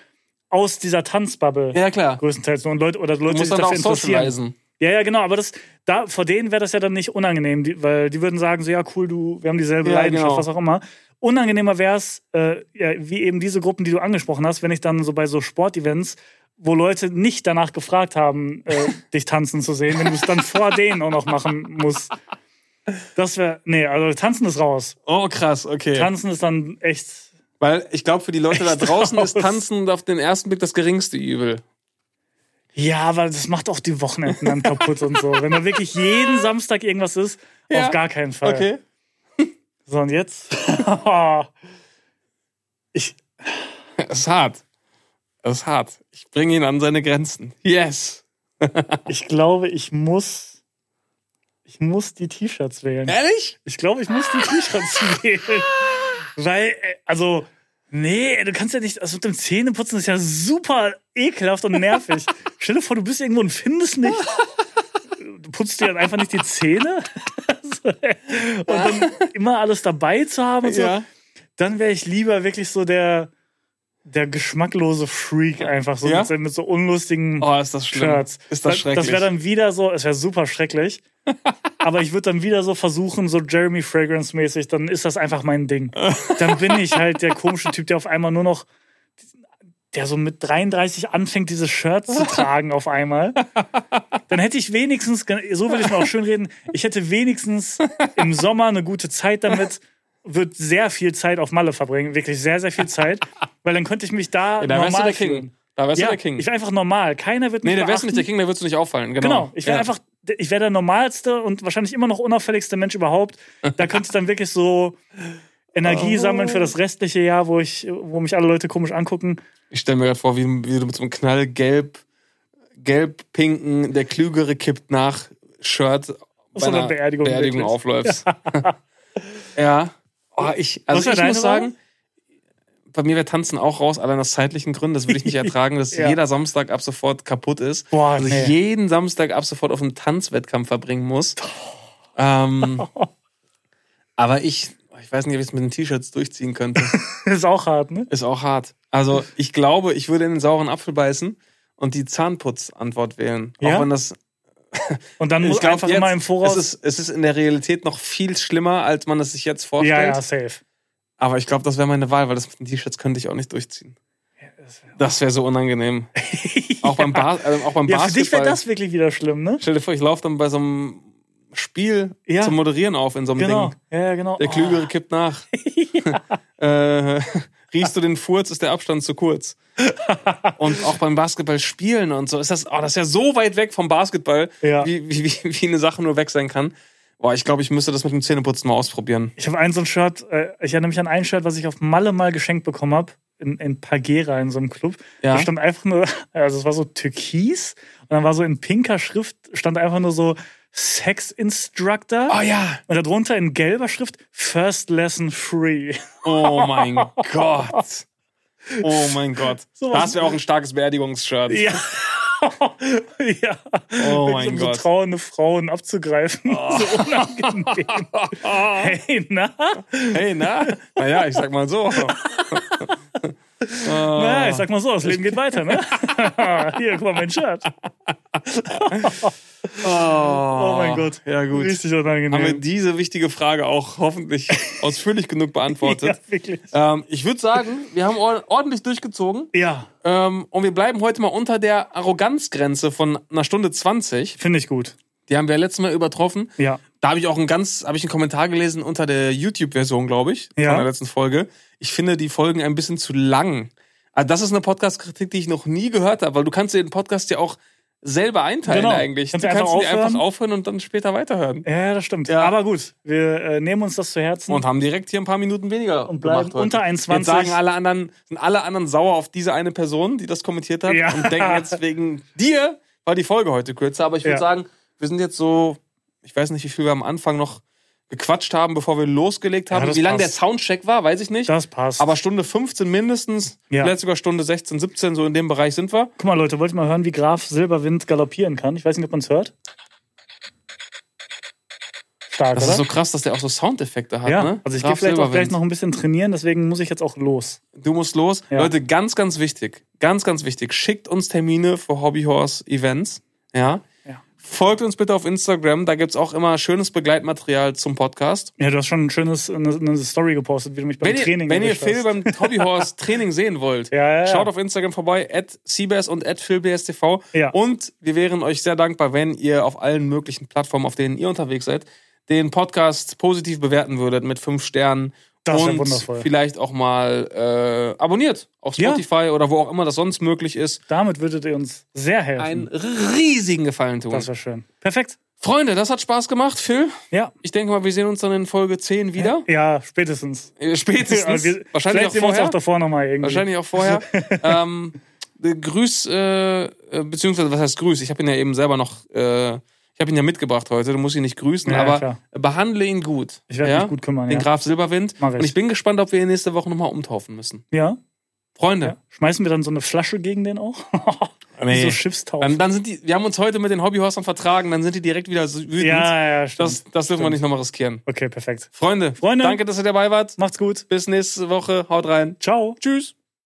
aus dieser Tanzbubble Ja, klar. größtenteils nur und Leute oder Leute, die sich dafür interessieren. Ja, ja, genau, aber das, da, vor denen wäre das ja dann nicht unangenehm, die, weil die würden sagen, so, ja, cool, du, wir haben dieselbe Ja, Leidenschaft, genau. was auch immer. Unangenehmer wäre es, äh, ja, wie eben diese Gruppen, die du angesprochen hast, wenn ich dann so bei so Sportevents, wo Leute nicht danach gefragt haben, äh, (laughs) dich tanzen zu sehen, wenn du es dann vor denen auch noch machen musst. Das wäre, nee, also tanzen ist raus. Oh, krass, okay. Tanzen ist dann echt, Weil ich glaube, für die Leute da draußen ist. Tanzen auf den ersten Blick das geringste Übel. ja, aber das macht auch die Wochenenden dann kaputt und so. Wenn da wirklich jeden Samstag irgendwas ist, Ja. auf gar keinen Fall. Okay. (laughs) So, und jetzt? (laughs) ich, Es ist hart. Es ist hart. Ich bringe ihn an seine Grenzen. Yes. (laughs) ich glaube, ich muss. Ich muss die T-Shirts wählen. Ehrlich? Ich glaube, ich muss die T-Shirts wählen. Weil, äh, also, nee, du kannst ja nicht, also mit dem Zähneputzen ist ja super ekelhaft und nervig. (laughs) Stell dir vor, du bist irgendwo und findest nicht. Du putzt dir dann einfach nicht die Zähne. (laughs) und dann immer alles dabei zu haben und so. Ja. Dann wäre ich lieber wirklich so der, der geschmacklose Freak einfach so Ja? mit, mit so unlustigen Oh, ist das schlimm. Shirts. Ist das schrecklich. Das wäre dann wieder so, es wäre super schrecklich. (laughs) aber ich würde dann wieder so versuchen, so Jeremy Fragrance-mäßig, dann ist das einfach mein Ding. Dann bin ich halt der komische Typ, der auf einmal nur noch, der so mit 33 anfängt, dieses Shirt zu tragen auf einmal. Dann hätte ich wenigstens, so will ich mir auch schön reden, ich hätte wenigstens im Sommer eine gute Zeit damit, würde sehr viel Zeit auf Malle verbringen, wirklich sehr, sehr viel Zeit, (laughs) weil dann könnte ich mich da Ja, da wärst du normal der King. Da wärst Ja, du der King. ich wäre einfach normal. Keiner wird mich nee, da wärst du nicht der King, da würdest du nicht auffallen. Genau. Genau, ich wäre Ja. einfach, ich wäre der normalste und wahrscheinlich immer noch unauffälligste Mensch überhaupt. Da könnte ich dann wirklich so Energie Oh. sammeln für das restliche Jahr, wo ich, wo mich alle Leute komisch angucken. Ich stelle mir gerade vor, wie, wie du mit so einem knallgelb, gelb-pinken, der Klügere kippt nach Shirt bei so einer Beerdigung Beerdigung aufläufst. (laughs) ja. Oh, ich, Was also ich muss sagen, bei mir wäre Tanzen auch raus, allein aus zeitlichen Gründen. Das würde ich nicht (laughs) ertragen, dass Ja. jeder Samstag ab sofort kaputt ist. Boah, dass nee. ich jeden Samstag ab sofort auf einen Tanzwettkampf verbringen muss. (laughs) ähm, aber ich, ich weiß nicht, ob ich es mit den T-Shirts durchziehen könnte. (laughs) ist auch hart, ne? Ist auch hart. Also ich glaube, ich würde in den sauren Apfel beißen und die Zahnputz-Antwort wählen. Ja? Auch wenn das. (laughs) Und dann muss einfach jetzt, immer im Voraus. es ist, es ist in der Realität noch viel schlimmer, als man es sich jetzt vorstellt. ja, ja, safe. Aber ich glaube, das wäre meine Wahl, weil das mit den T-Shirts könnte ich auch nicht durchziehen. Das wäre so unangenehm. (laughs) Auch beim, äh, auch beim Ja, für dich wäre Basketball. das wirklich wieder schlimm, ne? Stell dir vor, ich laufe dann bei so einem Spiel Ja. zum Moderieren auf in so einem Genau. Ding. Ja, genau. Der Klügere kippt nach. (laughs) äh, riechst du den Furz, ist der Abstand zu kurz. und auch beim Basketball spielen und so ist das, oh, das ist ja so weit weg vom Basketball, Ja. wie, wie, wie, wie eine Sache nur weg sein kann. Boah, ich glaube, ich müsste das mit dem Zähneputzen mal ausprobieren. Ich habe ein so ein Shirt, äh, ich erinnere mich an ein Shirt, was ich auf Malle mal geschenkt bekommen habe, in, in Pagera in so einem Club. Ja. Da stand einfach nur, (laughs) also es war so türkis und dann war so in pinker Schrift, stand einfach nur so Sex Instructor. Oh ja. Und darunter in gelber Schrift First Lesson Free. Oh mein Gott. Oh mein Gott. Sowas- Das wäre auch ein starkes Beerdigungsshirt. Ja. (laughs) ja. Oh mein um Gott. so trauernde Frauen abzugreifen. (laughs) So unangenehm. hey, na? Hey, na? Naja, ich sag mal so. (laughs) Naja, ich sag mal so, das Leben geht weiter, ne? Hier, guck mal, mein Shirt. Oh, mein Gott. Ja, gut. Richtig Haben wir unangenehm. diese wichtige Frage auch hoffentlich (laughs) ausführlich genug beantwortet. Ja, wirklich. ähm, ich würde sagen, wir haben or- ordentlich durchgezogen Ja, ähm, und wir bleiben heute mal unter der Arroganzgrenze von einer Stunde 20. finde ich gut. Die haben wir letztes Mal übertroffen. Ja. Da habe ich auch einen ganz, habe ich einen Kommentar gelesen unter der YouTube-Version, glaube ich, Ja. von der letzten Folge. Ich finde die Folgen ein bisschen zu lang. Also das ist eine Podcast-Kritik, die ich noch nie gehört habe, weil du kannst den Podcast ja auch selber einteilen Genau. eigentlich. Kannst du kannst einfach ihn einfach aufhören. aufhören und dann später weiterhören. Ja, das stimmt. Ja. Aber gut, wir äh, nehmen uns das zu Herzen. Und haben direkt hier ein paar Minuten weniger Und bleiben unter 1,20. Jetzt sagen alle anderen, sind alle anderen sauer auf diese eine Person, die das kommentiert hat Ja. und denken jetzt wegen dir war die Folge heute kürzer. Aber ich würde Ja. sagen, wir sind jetzt so, ich weiß nicht, wie viel wir am Anfang noch gequatscht haben, bevor wir losgelegt haben. Ja, wie lange der. Soundcheck war, weiß ich nicht. das passt. Aber Stunde 15 mindestens, Ja. vielleicht sogar Stunde 16, 17, so in dem Bereich sind wir. Guck mal, Leute, wollt ihr mal hören, wie Graf Silberwind galoppieren kann? Ich weiß nicht, ob man es hört. Stark, Das oder? ist so krass, dass der auch so Soundeffekte hat, ja, ne? also ich gehe vielleicht auch gleich noch ein bisschen trainieren, deswegen muss ich jetzt auch los. Du musst los. Ja. Leute, ganz, ganz wichtig. Ganz, ganz wichtig. Schickt uns Termine für Hobbyhorse-Events. Ja. Folgt uns bitte auf Instagram. Da gibt's auch immer schönes Begleitmaterial zum Podcast. Ja, du hast schon ein schönes, eine, eine Story gepostet, wie du mich beim Wenn ihr, Training wenn ihr Phil hast. beim Hobbyhorse-Training (laughs) sehen wollt, Ja, ja, ja. schaut auf Instagram vorbei, at CBS und at PhilBSTV. Ja. Und wir wären euch sehr dankbar, wenn ihr auf allen möglichen Plattformen, auf denen ihr unterwegs seid, den Podcast positiv bewerten würdet mit fünf Sternen. Das und wundervoll. vielleicht auch mal äh, abonniert auf Ja. Spotify oder wo auch immer das sonst möglich ist. Damit würdet ihr uns sehr helfen. Einen riesigen Gefallen tun. das wäre schön. Perfekt. Freunde, das hat Spaß gemacht, Phil. Ja. Ich denke mal, wir sehen uns dann in Folge 10 wieder. Ja, spätestens. (laughs) Spätestens. Ja, wir, Wahrscheinlich auch vorher. auch davor nochmal irgendwie. Wahrscheinlich auch vorher. (laughs) ähm, äh, Grüß, äh, äh, beziehungsweise was heißt Grüß? Ich habe ihn ja eben selber noch, äh, ich habe ihn ja mitgebracht heute. Du musst ihn nicht grüßen, Ja, aber klar. behandle ihn gut. Ich werde ja? mich gut kümmern, Den ja. Graf Silberwind. Ich. Und ich bin gespannt, ob wir ihn nächste Woche nochmal umtaufen müssen. Ja? Freunde. Schmeißen wir dann so eine Flasche gegen den auch? (laughs) Nee. so Schiffstaufe. dann, dann sind die, wir haben uns heute mit den Hobbyhorsern vertragen, dann sind die direkt wieder so wütend. ja, ja, stimmt. das, das dürfen wir nicht nochmal riskieren. Okay, perfekt. Freunde, Freunde. danke, dass ihr dabei wart. Macht's gut. Bis nächste Woche. Haut rein. Ciao. Tschüss.